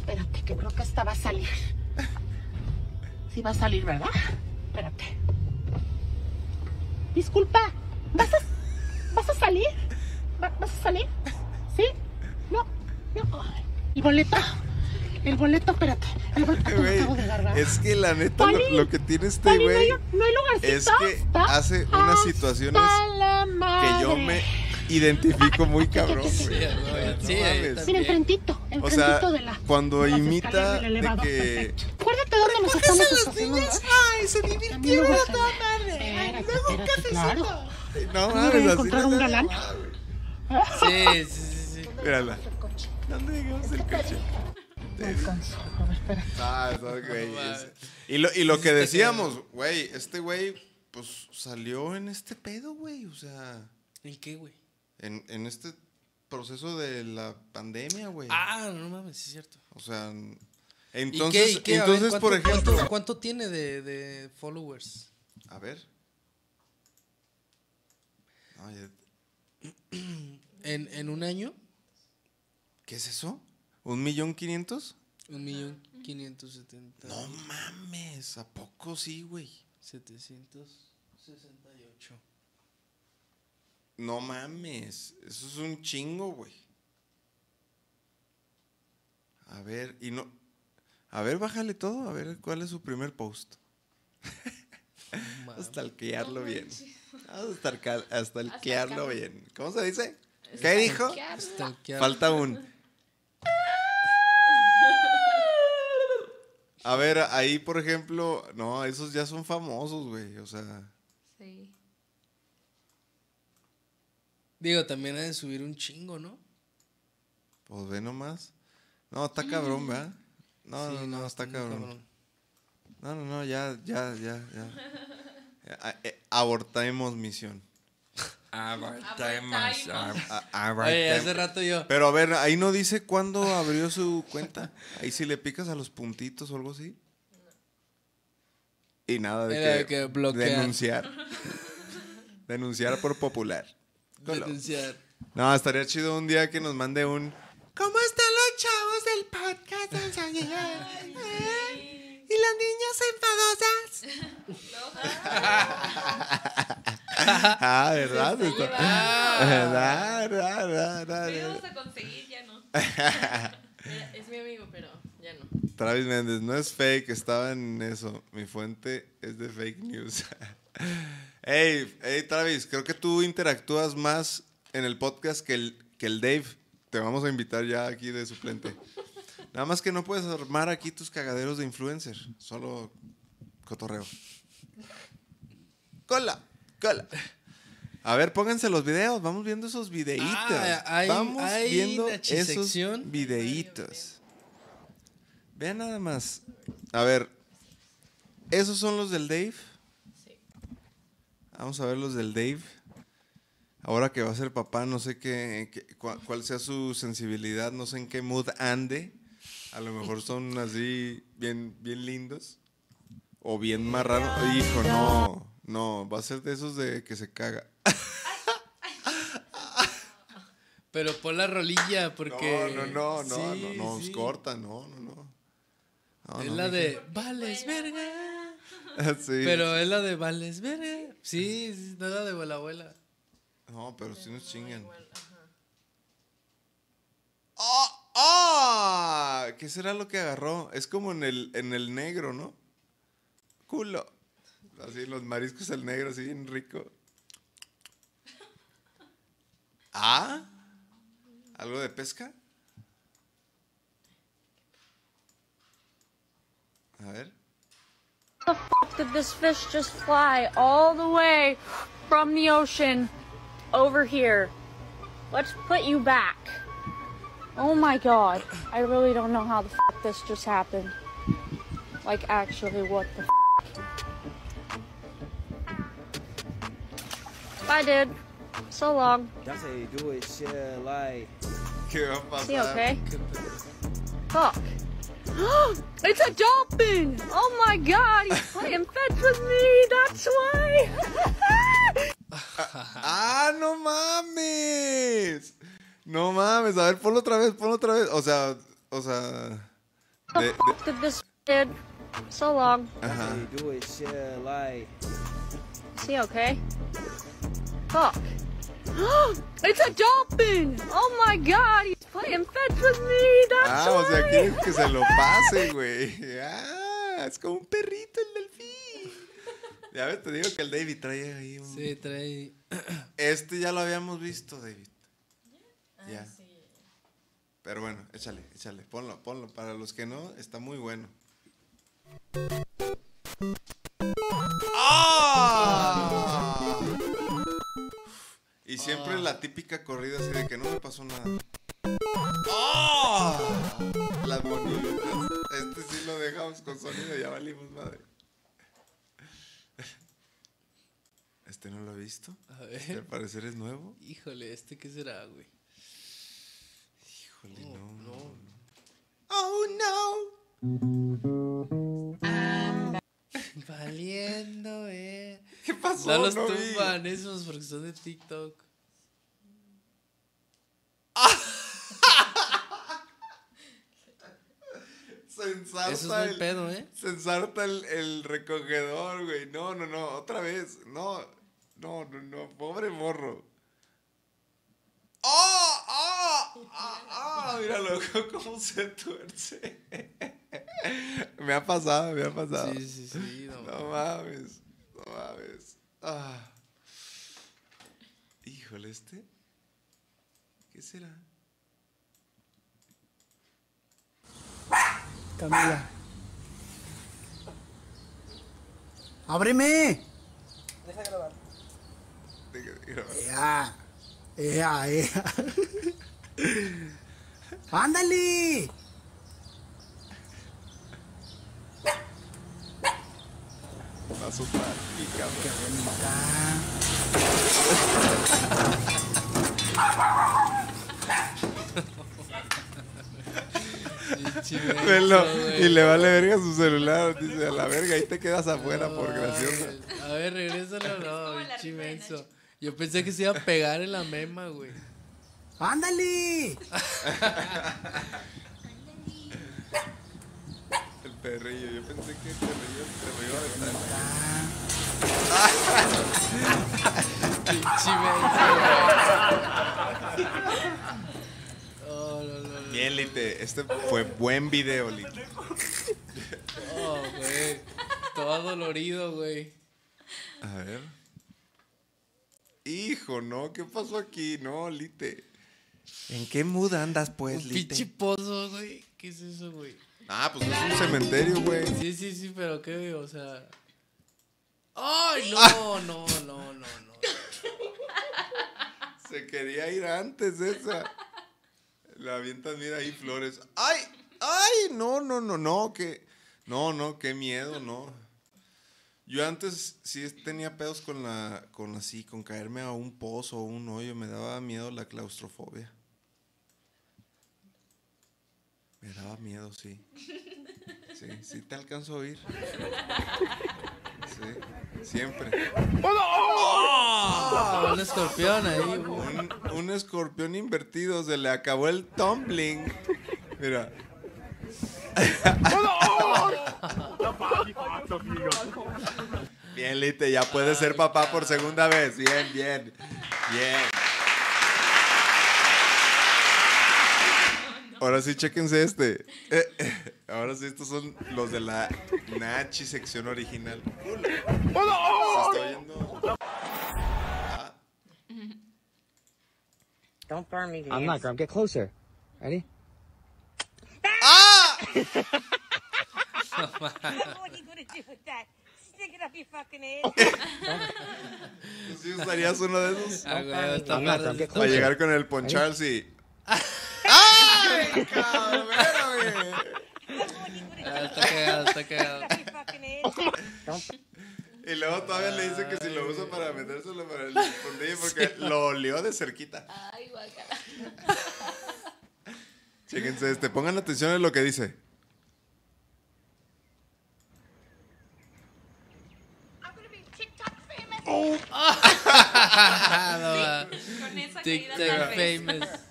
Espérate, que creo que esta va a salir. Sí va a salir, ¿verdad? Espérame. disculpa. ¿Vas a, vas a salir? ¿Va- ¿Vas a salir? No, no. ¿El boleto? El boleto, espérate. El boleto Güey, acabo de agarrar. es que la neta, lo, Poli, lo que tiene este no güey hay, no hay lugarcito. es que Está hace unas hasta situaciones la que yo me identifico muy cabrón, Sí, güey. no, No sí, mames. Mira, también. enfrentito, O enfrentito sea, de la. cuando de las imita del de elevador, que perfecto. Acuérdate dónde nos estamos estacionando. Ay, se divirtieron a toda madre. Luego un espérate, claro. cafecito. no ¿Cómo mames, voy a así encontrar no un galán? Sí, sí, sí, sí. Mírala. ¿Dónde llegamos el coche? No alcanzo. A ver, espera. Ah, está, güey. No es- Y lo, y lo que decíamos, güey, este güey, pues salió en este pedo, güey. O sea, ¿En qué, güey? en, en este proceso de la pandemia, güey. Ah, no mames, sí es cierto. O sea, ¿Y entonces, qué, y qué? A ver, entonces ¿cuánto- por ejemplo, ¿cuánto, cuánto tiene de, de followers? a ver. No, ya- ¿En, en un año? ¿Qué es eso? ¿Un millón quinientos? Un millón quinientos setenta. No mames, ¿a poco sí, güey? Setecientos sesenta y ocho. No mames, eso es un chingo, güey. A ver, y no. A ver, bájale todo, a ver cuál es su primer post. Vamos a stalkearlo bien. Vamos a stalkearlo bien. ¿Cómo se dice? ¿Qué dijo? Falta un. A ver, ahí por ejemplo, no, esos ya son famosos, güey. O sea, Sí. Digo, también ha de subir un chingo, ¿no? pues ve nomás. No, está cabrón, ¿verdad? No, Sí, no, no, está muy cabrón. No, no, no, ya, ya, ya, ya. Eh, Abortemos misión. Abortemos. A- a- Oye, abortem- hace rato yo. Pero a ver, ahí no dice cuándo abrió su cuenta. Ahí si le picas a los puntitos o algo así. Y nada de Era que, que bloquear. denunciar. denunciar por popular. Denunciar. No, estaría chido un día que nos mande un. ¿Cómo están los chavos del podcast Soñar? ¿Eh? ¿Y las niñas enfadosas? ah, ¿verdad? Se Está- lleva. ¿Verdad? ¿Verdad? ¿Verdad? Lo ¿Verdad? íbamos a conseguir, ya no. Es mi amigo, pero ya no. Travis Méndez, no es fake, estaba en eso. Mi fuente es de fake news. hey, hey, Travis, creo que tú interactúas más en el podcast que el, que el Dave. Te vamos a invitar ya aquí de suplente. Nada más que no puedes armar aquí tus cagaderos de influencer. Solo cotorreo. Cola, cola. A ver, pónganse los videos. Vamos viendo esos videitos. Ah, hay- Vamos hay viendo esos videitos. Vean nada más. A ver, ¿esos son los del Dave? Sí. Vamos a ver los del Dave. Ahora que va a ser papá, no sé qué, cuál sea su sensibilidad, no sé en qué mood ande. A lo mejor son así bien, bien lindos. O bien marranos. Hijo, no. No, va a ser de esos de que se caga. Pero pon la rolilla porque. No, no, no, no, Sí, no, nos sí. corta, no, no, no. No, Es no, la de Vales verga. Sí. Pero es la de Vales verga. Sí, sí, no es la de la abuela. No, pero sí nos chingan. ¡Ah! ¡Ah! ¿Qué será lo que agarró? Es como en el, en el negro, ¿no? Culo. Así, los mariscos el negro, así, bien rico. ¿Ah? ¿Algo de pesca? A ver. the fuck did this fish just fly all the way from the ocean over here? Let's put you back. Oh my god. I really don't know how the fuck this just happened. Like, actually, what the fuck? Bye, dude. So long. That's how you do it, shit, like. ¿Qué va a? Is he okay? Fuck. it's a dolphin! Oh my god, he's playing fetch with me, that's why! ¡Ah, no mames! No mames, a ver, ponlo otra vez, ponlo otra vez. O sea, o sea. De, de- Did this did so long. That's Ajá. how you do it, shit, like. Is he okay? Fuck. it's a dolphin! Oh my god, he's playing fetch with me! That's Ah, o sea, quieres que se lo pase, güey. Ah, es como un perrito el delfín. Ya ves, te digo que el David trae ahí un... Sí, trae. Este ya lo habíamos visto, David. Ya. Pero bueno, échale, échale. Ponlo, ponlo. Para los que no, está muy bueno. ¡Ah! Y siempre la típica corrida así de que no me pasó nada. ¡Ah! Las bonitas. Este sí lo dejamos con sonido, ya valimos madre. Este no lo he visto. A Este, al ver. parecer es nuevo. Híjole, ¿este qué será, güey? Híjole, no. No. Oh no. Valiendo, eh. ¿Qué pasó? No los No vi. tumban esos porque son de TikTok. Se ensarta Eso es buen el, pedo, ¿eh? El, el recogedor, güey. No, no, no. Otra vez. No, no, no, no. Pobre morro. ¡Ah! ¡Ah! ¡Ah! ¡Ah! Míralo cómo se tuerce. me ha pasado, me ha pasado. Sí, sí, sí. No, No mames. Mames. Ah. Híjole, este. ¿Qué será? Camila. ¡Ábreme! Deja grabar. ¡Ea! ¡Ea, ea! ¡Ándale! Va a soltar. Y cabrón. Velo, y le vale verga su celular. Dice, a la verga, ahí te quedas afuera por gracioso. A ver, regrésalo, no, pinche menso. Yo pensé que se iba a pegar en la mema, güey. ¡Ándale! Perrillo, yo pensé que el perrillo se lo iba a aventar. Pinche menso, Oh, no, no, no. Bien, Lite. Este fue buen video, Lite. Oh, güey. Todo dolorido, güey. A ver. Hijo, no, ¿qué pasó aquí? No, Lite. ¿En qué mood andas, pues, Un Lite? pinche pozo, güey. ¿Qué es eso, güey? Ah, pues es un cementerio, güey. Sí, sí, sí, pero qué, o sea. ¡Ay, no, no, no, no, no! Se quería ir antes esa. La avientan, mira ahí flores. ¡Ay! ¡Ay! No, no, no, no, que. No, no, qué miedo, no. Yo antes sí tenía pedos con la. con así, con caerme a un pozo o un hoyo. Me daba miedo la claustrofobia. Me daba miedo, sí. Sí, sí te alcanzo a oír. Sí, siempre. ¡Oh! Un escorpión ahí, güey. Un, un escorpión invertido, se le acabó el tumbling. Mira. Bien, Lite, ya puedes ser papá por segunda vez. Bien, bien. Bien. Ahora sí, chéquense este. Eh, eh, Ahora sí, estos son los de la Nachi sección original. Se está oyendo. Don't burn me, I'm not, Grump. Get closer. Ready? ¡Ah! what are you gonna do with that? Stick it up your fucking ass. ¿Tú sí usarías uno de esos? Ah, güey, está Para llegar con el Ponchals y. ¡Ay, cabrón! está cagado, está cagado. Y luego todavía le dice que si lo usa para metérselo para el fondillo porque lo olió de cerquita. Ay, guacala. Chéquense este, pongan atención en lo que dice. No. Con esa TikTok caída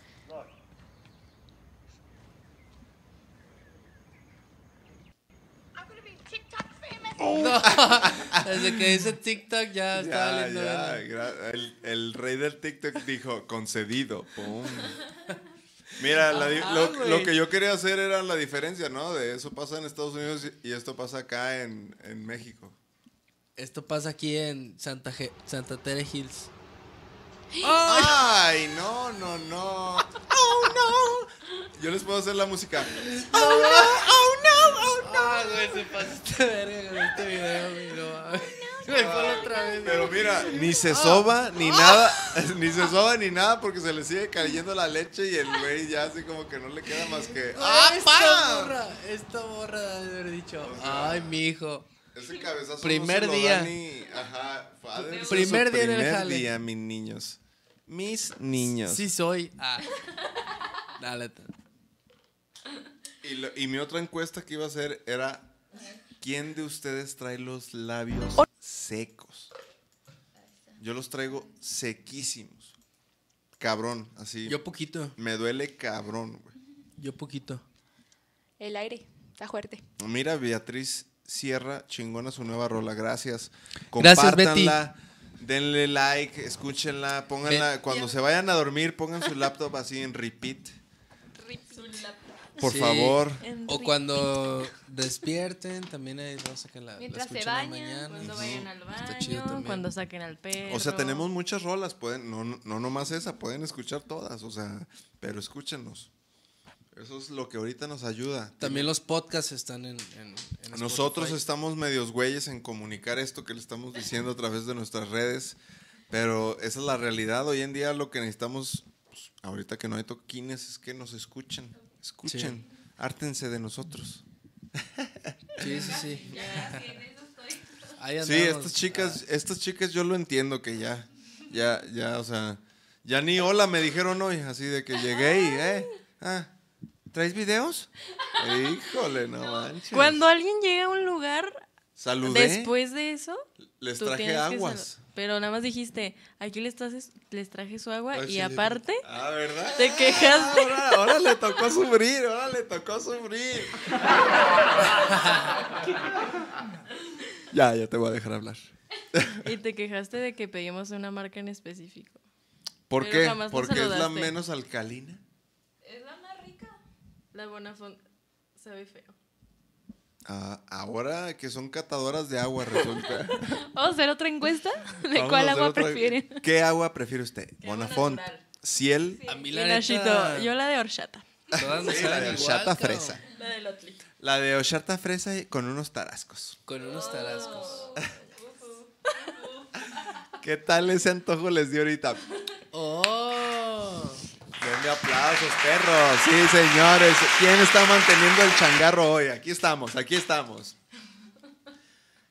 No. Desde que hice TikTok ya está Ya, valiendo ya, verga. gra- el, el rey del TikTok dijo, concedido. pum. Mira, la Ajá, lo, que yo quería hacer era la diferencia, ¿no? De eso pasa en Estados Unidos y esto pasa acá en, en México. Esto pasa aquí en Santa, Santa Tere Hills. ¡Ay, no, no, no! ¡Oh, no! Yo les puedo hacer la música. ¡Oh, no! ¡Oh, no! ¡Oh, no! Ah, güey, se pasa esta verga con este video, güey. No otra vez. Pero mira, ni se soba, ni nada, ni se soba ni nada porque se le sigue cayendo la leche y el güey ya así como que no le queda más que... ¡Ah, esta pa! morra! Esta morra debe haber dicho. Ay, mi hijo. Ese cabezazo Primer no se lo día. da ni- Ajá, de ser Primer día en el primer jale. día, mis niños. Mis niños. Sí soy. Ah. Dale. t- Y, lo- y mi otra encuesta que iba a hacer era ¿Quién de ustedes trae los labios secos? Yo los traigo sequísimos. Cabrón, así. Yo poquito. Me duele cabrón, güey. Yo poquito. El aire, está fuerte. Mira, Beatriz Sierra, chingona su nueva rola. Gracias. Gracias, Betty. Denle like, escúchenla, pónganla. Cuando se vayan a dormir, pongan su laptop así en repeat. Por Sí. favor. O cuando despierten, también hay raza que la, la Mientras se la bañan, mañana. cuando vayan al Está chido baño, también. cuando saquen al perro. O sea, tenemos muchas rolas, pueden, no, no, no nomás esa, pueden escuchar todas, o sea, pero escúchenos. Eso es lo que ahorita nos ayuda. También los podcasts están en, en- en Nosotros Spotify. estamos medios güeyes en comunicar esto que le estamos diciendo a través de nuestras redes, pero esa es la realidad. Hoy en día lo que necesitamos, pues, ahorita que no hay toquines, es que nos escuchen. Escuchen, hártense de nosotros. Sí, sí, sí. Sí, estas chicas, estas chicas yo lo entiendo que ya, ya, ya, o sea, ya ni hola me dijeron hoy, así de que llegué y, eh, ah, ¿traes videos? Híjole, no manches. Cuando alguien llega a un lugar, Saludé. después de eso, Les tú traje aguas. Pero nada más dijiste, aquí les, trajes- les traje su agua Ay, y sí, aparte Ah, ¿verdad? te quejaste. Ahora, ahora le tocó sufrir, ahora le tocó sufrir. ya, ya te voy a dejar hablar. Y te quejaste de que pedimos una marca en específico. ¿Por Pero qué? Porque es la menos alcalina. Es la más rica. La Bonafont sabe feo. Ah, ahora que son catadoras de agua, resulta. ¿Vamos a hacer otra encuesta? ¿De Vamos cuál a agua otra- prefieren? ¿Qué agua prefiere usted? Bonafont, Ciel, A mí Y la Nachito, neta, yo la de horchata. todas Sí, la de horchata fresa. La de Lotli. la de Ocharta fresa con unos tarascos. Con unos tarascos. ¿Qué tal ese antojo les dio ahorita? ¡Oh! Denme aplausos, perros. Sí, señores. ¿Quién está manteniendo el changarro hoy? Aquí estamos, aquí estamos.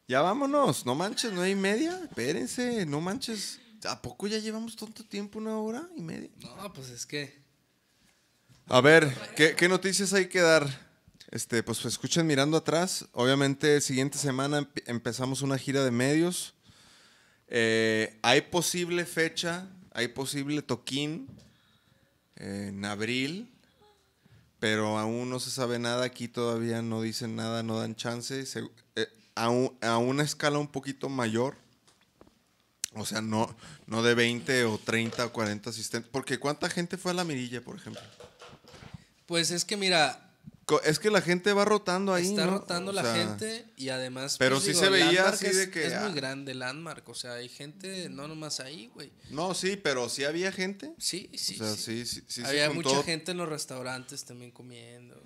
Ya vámonos. No manches, no hay media. Espérense, no manches. ¿A poco ya llevamos tanto tiempo? ¿Una hora y media? No, pues es que. A ver, ¿qué, qué noticias hay que dar? Este, pues escuchen mirando atrás. Obviamente, siguiente semana empe- empezamos una gira de medios. Eh, hay posible fecha, hay posible toquín en abril, pero aún no se sabe nada. Aquí todavía no dicen nada, no dan chance. Se- eh, a, un- a una escala un poquito mayor. O sea, no, no de 20 o 30 o 40 asistentes. Porque ¿cuánta gente fue a la mirilla, por ejemplo? Pues es que mira, Es que la gente va rotando ahí. está ¿no? rotando O la gente y además. pero pues, sí digo, se veía así es, de que, Es ah. muy grande Landmark, o sea, hay gente no nomás ahí, güey. No, sí, pero sí había gente. Sí, sí. O sea, sí. sí, Había mucha gente en los restaurantes también comiendo.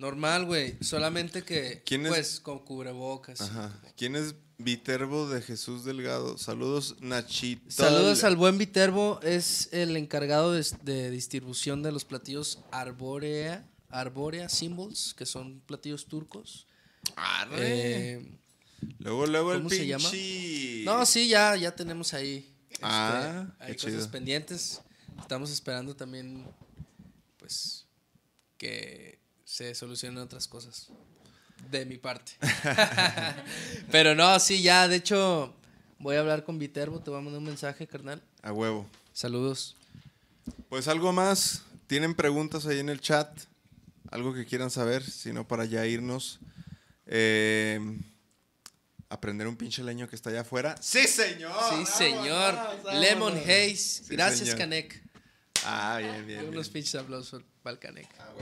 Normal, güey. Solamente que, ¿Quién es? pues, con cubrebocas. Ajá. ¿Quién es Viterbo de Jesús Delgado? Saludos, Nachito. Saludos al buen Viterbo, es el encargado de, de distribución de los platillos Arborea, Arborea Symbols, que son platillos turcos. Arre. Eh, Luego, luego el ¿Cómo se llama? no, sí, ya, ya tenemos ahí. este, Ah, hay cosas pendientes. Estamos esperando también, pues, que se solucionen otras cosas. De mi parte. Pero no, sí, ya, de hecho, voy a hablar con Viterbo, te voy a mandar un mensaje, carnal. A huevo. Saludos. Pues algo más. ¿Tienen preguntas ahí en el chat? Algo que quieran saber, si no para ya irnos. Eh, aprender un pinche leño que está allá afuera. ¡Sí, señor! Sí, señor. Vámonos, Lemon. Haze. Sí, Gracias, señor. Canek. Ah, bien, bien. Unos bien. pinches aplausos para el Canek. A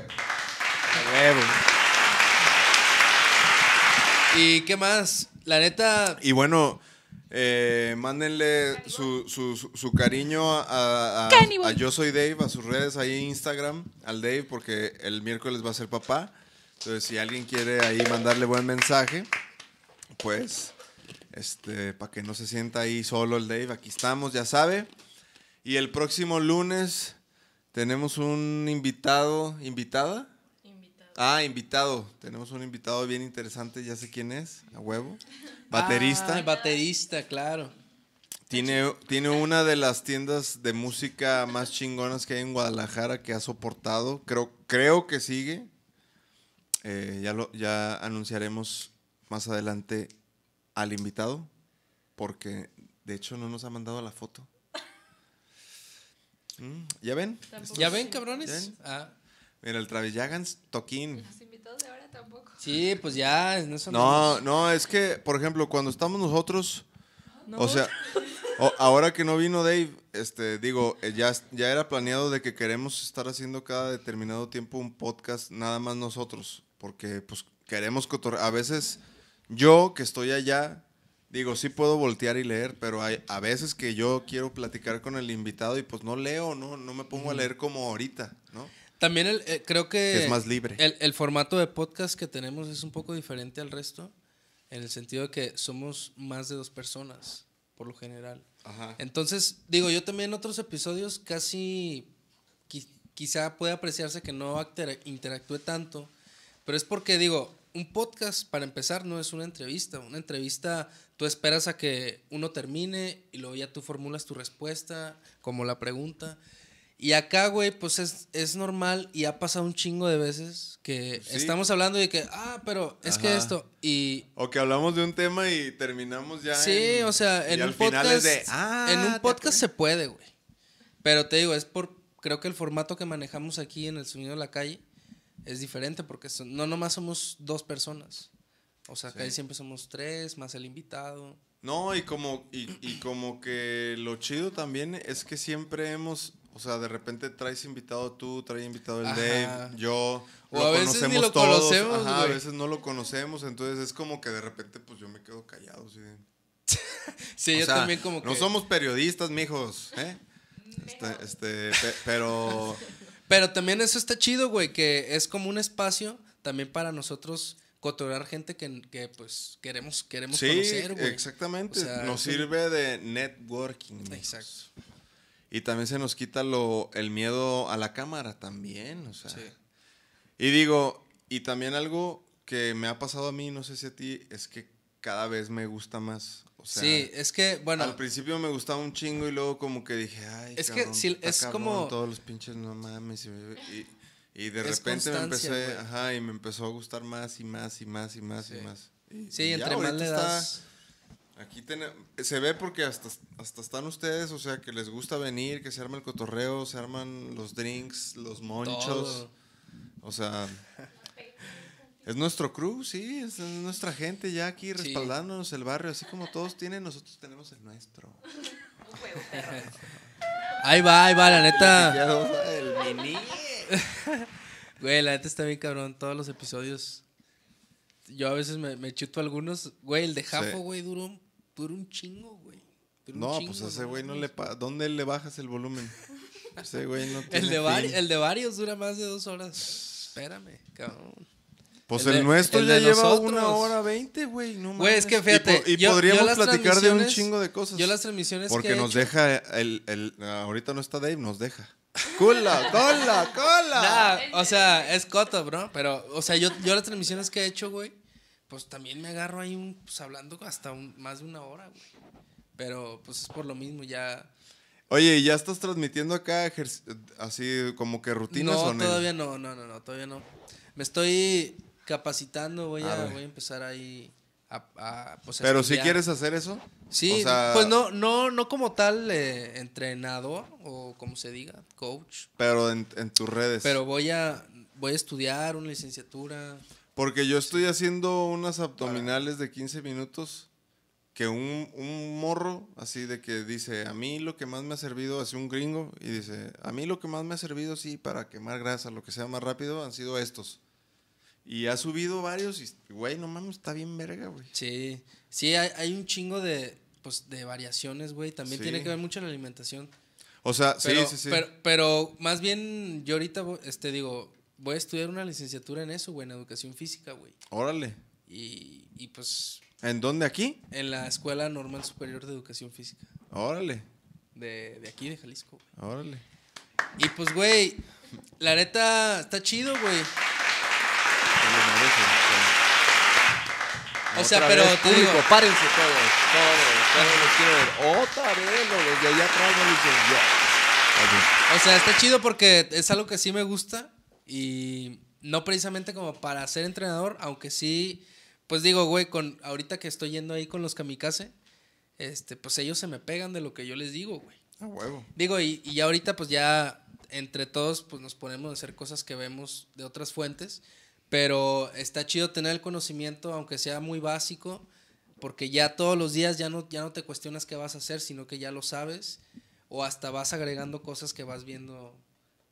huevo. ¿Y qué más? La neta, Y bueno, eh, mándenle su, su, cariño a, a- Yo Soy Dave, a sus redes ahí en Instagram, al Dave, porque el miércoles va a ser papá. Entonces, si alguien quiere ahí mandarle buen mensaje, pues, este, para que no se sienta ahí solo el Dave, aquí estamos, ya sabe. Y el próximo lunes tenemos un invitado, ¿invitada? Ah, invitado. Tenemos un invitado bien interesante, ya sé quién es, a huevo. Baterista. Ah, baterista, claro. Tiene, tiene una de las tiendas de música más chingonas que hay en Guadalajara que ha soportado. Creo, creo que sigue. Eh, ya, lo, ya anunciaremos más adelante al invitado. Porque de hecho no nos ha mandado la foto. Mm, ¿Ya ven? ¿Ya ven, cabrones? ¿Ya ven? Ah. Mira, el Travis Jagans, toquín. Tampoco. Sí, pues ya, no son No, no, es que, por ejemplo, cuando estamos nosotros, No. o sea, o- ahora que no vino Dave, este, digo, eh, ya, ya era planeado de que queremos estar haciendo cada determinado tiempo un podcast nada más nosotros, porque pues queremos cotorrear. A veces yo que estoy allá, digo, sí puedo voltear y leer, pero hay a veces que yo quiero platicar con el invitado y pues no leo, no, no me pongo a leer como ahorita. También el, eh, creo que... Que es más libre. El, el formato de podcast que tenemos es un poco diferente al resto, en el sentido de que somos más de dos personas, por lo general. Ajá. Entonces, digo, yo también en otros episodios casi qui- quizá puede apreciarse que no interactúe tanto, pero es porque digo, un podcast para empezar no es una entrevista, una entrevista tú esperas a que uno termine y luego ya tú formulas tu respuesta, como la pregunta. Y acá, güey, pues es, es normal y ha pasado un chingo de veces que Sí. estamos hablando de que, ah, pero es que esto, y O que hablamos de un tema y terminamos ya. Sí, en- o sea, en un podcast. de, "Ah, en un ¿te podcast se puede, güey. Pero te digo, es por. Creo que el formato que manejamos aquí en el sonido de la calle es diferente porque son- no nomás somos dos personas. O sea, acá Sí. siempre somos tres, más el invitado. No, y como, y, y como que lo chido también es que siempre hemos, o sea, de repente traes invitado tú, traes invitado el Ajá. Dave, yo, O lo a veces ni conocemos lo todos, conocemos, ajá, a veces no lo conocemos, entonces es como que de repente pues yo me quedo callado, Sí, O yo sea, también como que. No somos periodistas, mijos, ¿eh? Este, este, pe- pero... Pero también eso está chido, güey, que es como un espacio también para nosotros cotorrear gente que, que, pues queremos, queremos Sí, conocer, güey. exactamente. O sea, nos sirve de networking. mijos. Exacto. Y también se nos quita lo, el miedo a la cámara también, o sea. Sí. Y digo, y también algo que me ha pasado a mí, no sé si a ti, es que cada vez me gusta más. O sea, sí, es que, bueno. al principio me gustaba un chingo y luego como que dije, ay, Es que cabrón, sí, está es cabrón, como- Todos los pinches, no mames. Y, y- de repente me empecé, güey. ajá, y me empezó a gustar más y más y más y más y más. Y- Sí, y ya entre más ahorita le está- das. Aquí tene- se ve porque hasta, hasta están ustedes, o sea, que les gusta venir, que se arma el cotorreo, se arman los drinks, los monchos. Todo. O sea, es nuestro crew, sí, es, es nuestra gente ya aquí respaldándonos el barrio, así como todos tienen, nosotros tenemos el nuestro. Ahí va, ahí va, la neta. El mini. Güey, la neta está bien cabrón. Todos los episodios. Yo a veces me, me chuto algunos. Güey, el de Jafo, Sí. güey, duró, un- duró un chingo, güey. Un No, chingo, pues a ese güey no le... pa- ¿Dónde le bajas el volumen? Ese güey no tiene El de, el de varios dura más de dos horas. Espérame, cabrón. Pues El el, de- nuestro el ya lleva nosotros. una hora veinte, güey. No Güey, es que fíjate. Y, po- y yo- yo podríamos platicar de un chingo de cosas. Yo las transmisiones Porque que nos deja el, el- Ahorita no está Dave, nos deja. ¡Cola, cola, cola! Nah, o sea, es coto, bro. Pero, o sea, yo, yo las transmisiones que he hecho, güey, pues también me agarro ahí un, pues, hablando hasta un- más de una hora, güey. Pero, pues es por lo mismo, ya. Oye, ¿y ya estás transmitiendo acá así como que rutinas no, o no? todavía no, no, no, no, todavía no. Me estoy capacitando, voy, a, voy a empezar ahí a, a, pues, Pero si quieres hacer eso. Sí, O sea, pues no, no, no como tal eh, entrenador o como se diga, coach. Pero en, en tus redes. Pero voy a, voy a estudiar una licenciatura. Porque yo estoy haciendo unas abdominales de 15 minutos que un, un morro así de que dice, a mí lo que más me ha servido, así un gringo, y dice, a mí lo que más me ha servido, sí, para quemar grasa, lo que sea más rápido, han sido estos. Y ha subido varios y, güey, no mames, está bien verga, güey. Sí, sí, hay, hay un chingo de, pues, de variaciones, güey. También Sí. tiene que ver mucho la alimentación. O sea, Pero, sí, sí, sí. Pero, pero más bien, yo ahorita, este, digo, voy a estudiar una licenciatura en eso, güey, en educación física, güey. Órale. Y, y pues, ¿En dónde aquí? en la Escuela Normal Superior de Educación Física. Órale. De, de aquí, de Jalisco. güey. Órale. Y pues, güey, la neta, está chido, güey. O sea, pero vez, te público, digo- párense todos, todos, todos los quiero ver. Otra vez, los de allá atrás no dicen ya. O sea, está chido porque es algo que sí me gusta y no precisamente como para ser entrenador, aunque sí, pues digo, güey, con ahorita que estoy yendo ahí con los kamikaze, este, pues ellos se me pegan de lo que yo les digo, güey. A huevo. Digo, y, y ya ahorita pues ya entre todos pues nos ponemos a hacer cosas que vemos de otras fuentes, pero está chido tener el conocimiento, aunque sea muy básico, porque ya todos los días ya no, ya no te cuestionas qué vas a hacer, sino que ya lo sabes, o hasta vas agregando cosas que vas viendo,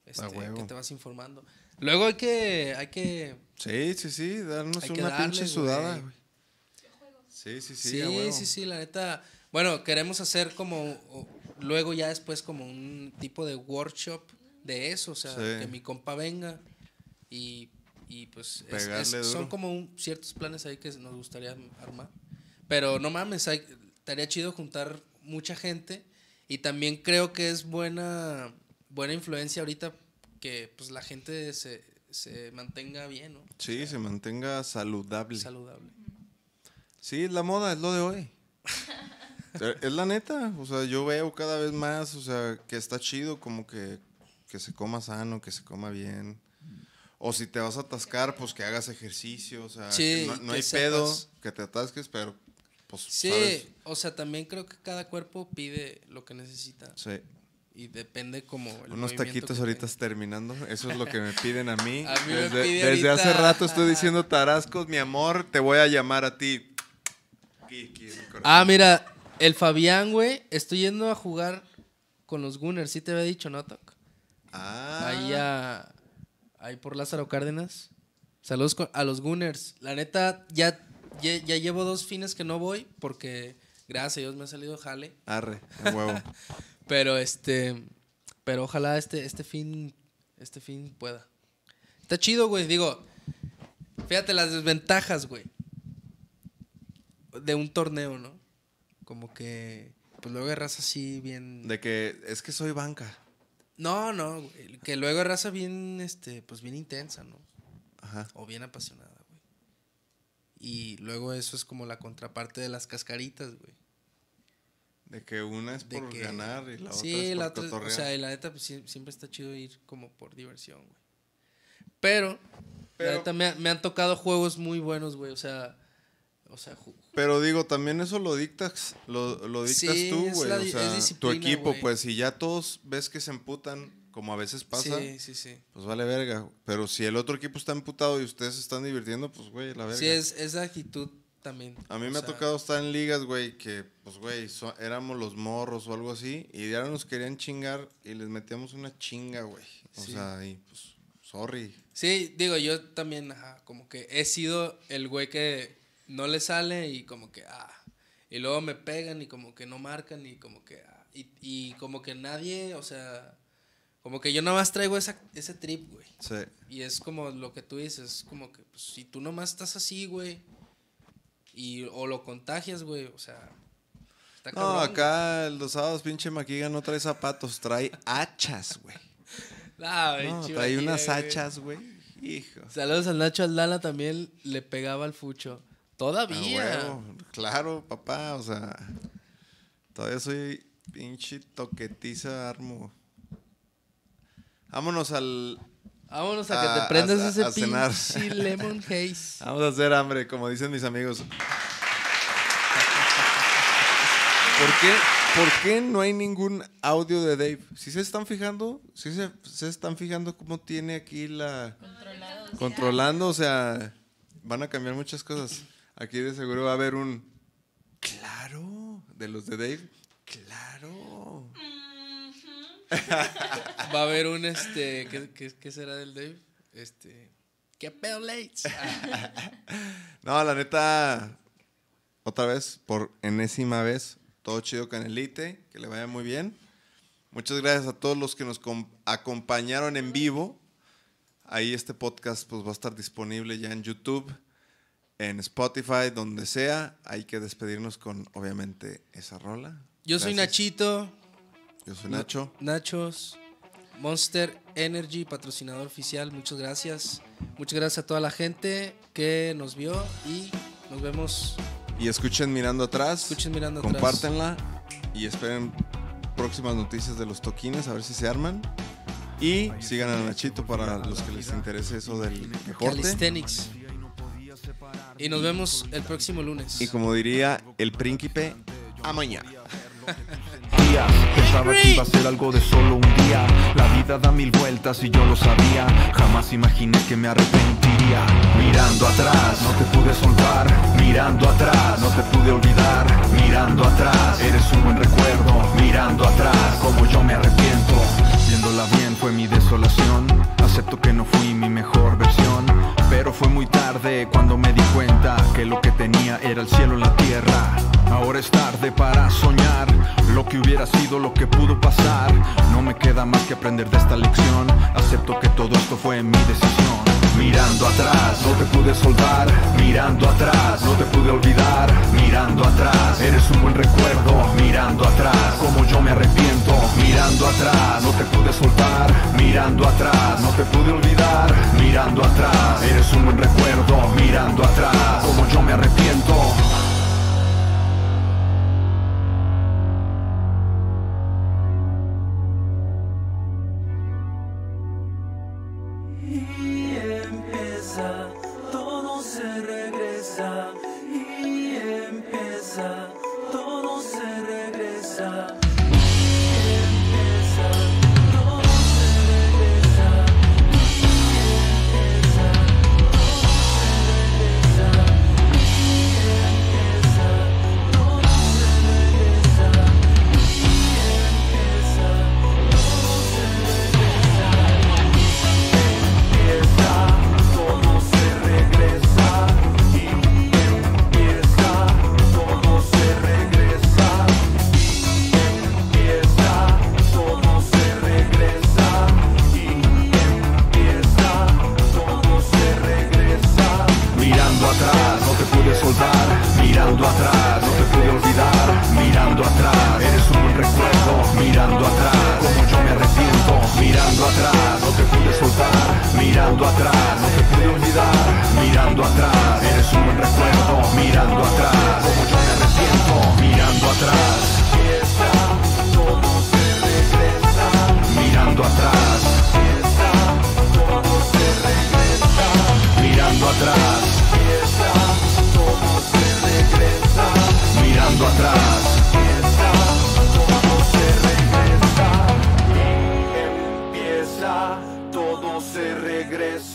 este, que te vas informando. Luego hay que, hay que, Sí, sí, sí, darnos una darle, pinche sudada, güey. Sí, sí, sí, Sí, sí, sí, la neta. Bueno, queremos hacer como, luego ya después como un tipo de workshop de eso, o sea, Sí. que mi compa venga y, y pues es- es- son como un- ciertos planes ahí que nos gustaría armar. Pero no mames, hay- estaría chido juntar mucha gente y también creo que es buena, buena influencia ahorita que pues la gente se, se mantenga bien, ¿no? Sí, se mantenga saludable. Saludable. Sí, es la moda, es lo de hoy. Es la neta, o sea, yo veo cada vez más, o sea, que está chido como que, que se coma sano, que se coma bien. O si te vas a atascar, pues que hagas ejercicio, o sea, Sí, que no, no que hay pedo sepas. que te atasques, pero pues Sí, sabes. o sea, también creo que cada cuerpo pide lo que necesita. Sí. Y depende como el Unos taquitos ahorita terminando, eso es lo que me piden a mí. A mí me desde pide desde hace rato estoy diciendo tarascos, mi amor, te voy a llamar a ti. Aquí, aquí. Ah, mira, el Fabián, güey, estoy yendo a jugar con los Gunners, sí te había dicho, ¿no, Toc? Ah. Ahí, a- ahí por Lázaro Cárdenas. Saludos a los Gunners. La neta, ya, ya, ya llevo dos fines que no voy porque, gracias a Dios, me ha salido jale. Arre, huevo. Pero este, pero ojalá este, este fin, este fin pueda. Está chido, güey. Digo, fíjate las desventajas, güey. De un torneo, ¿no? Como que, pues luego raza así bien. De que es que soy banca. No, no, güey. Que luego raza bien, este, pues bien intensa, ¿no? Ajá. O bien apasionada, güey. Y luego eso es como la contraparte de las cascaritas, güey. De que una es por que- ganar y la sí, otra es por otra o sea, y la neta, pues siempre está chido ir como por diversión, güey. Pero, Pero- la neta, me, me han tocado juegos muy buenos, güey. O sea, o sea, Pero digo, también eso lo dictas, lo, lo dictas Sí, tú, güey. O sea, tu equipo, pues si ya todos ves que se emputan, como a veces pasa, Sí, sí, sí. pues vale verga. Pero si el otro equipo está emputado y ustedes se están divirtiendo, pues güey, la verga. sí, es, es la actitud A mí me ha tocado estar en ligas, güey, que, pues, güey, so- éramos los morros o algo así, y ya nos querían chingar y les metíamos una chinga, güey. O Sí. sea, y pues, sorry. Sí, digo, yo también, ajá, como que he sido el güey que no le sale y como que, ah, y luego me pegan y como que no marcan y como que, ah, y, y como que nadie, o sea, como que yo nada más traigo esa, ese trip, güey. Sí. Y es como lo que tú dices, como que, pues, si tú nomás estás así, güey, y, o lo contagias, güey, o sea, está No, acá los sábados pinche Maquiga no trae zapatos, trae hachas, güey. No, chiva, trae unas güey. hachas, güey. Hijo. Saludos al Nacho Aldana, también le pegaba al fucho. Todavía. Claro, papá, o sea, todavía soy pinche toquetiza armo. Vámonos al. Vámonos a que te prendas a- ese a cenar. lemon haze. Vamos a hacer hambre, como dicen mis amigos. ¿Por qué, ¿Por qué no hay ningún audio de Dave? Si se están fijando, si se, se están fijando cómo tiene aquí la Controlado. controlando, o sea, van a cambiar muchas cosas. Aquí de seguro va a haber un Claro, de los de Dave. Claro. Va a haber un este. ¿Qué, qué, qué será del Dave? Este. ¿Qué pedo, Lates? No, la neta, otra vez, por enésima vez, todo chido Canelite, que le vaya muy bien. Muchas gracias a todos los que nos com- acompañaron en vivo. Ahí este podcast pues va a estar disponible ya en YouTube, en Spotify, donde sea. Hay que despedirnos con, obviamente, esa rola. Yo soy Gracias. Nachito. Yo soy Nacho. Nachos. Monster Energy, patrocinador oficial. Muchas gracias. Muchas gracias a toda la gente que nos vio y nos vemos. Y escuchen Mirando Atrás. Escuchen Mirando Atrás. Compártenla y esperen próximas noticias de los toquines, a ver si se arman. Y sigan a Nachito para los que les interese eso del deporte. Calisthenics. Y nos vemos el próximo lunes. Y como diría el príncipe, a mañana. Pensaba que iba a ser algo de solo un día. La vida da mil vueltas y yo lo sabía. Jamás imaginé que me arrepentiría. Mirando atrás, no te pude soltar. Mirando atrás, no te pude olvidar. Mirando atrás, eres un buen recuerdo. Mirando atrás, como yo me arrepiento. Viéndola bien fue mi desolación. Acepto que no fui mi mejor versión Pero fue muy tarde cuando me di cuenta Que lo que tenía era el cielo en la tierra Ahora es tarde para soñar lo que hubiera sido, lo que pudo pasar. No me queda más que aprender de esta lección. Acepto que todo esto fue mi decisión. Mirando atrás, no te pude soltar. Mirando atrás, no te pude olvidar. Mirando atrás, eres un buen recuerdo. Mirando atrás, como yo me arrepiento. Mirando atrás, no te pude soltar. Mirando atrás, no te pude olvidar. Mirando atrás, eres un buen recuerdo. Mirando atrás, como yo me arrepiento.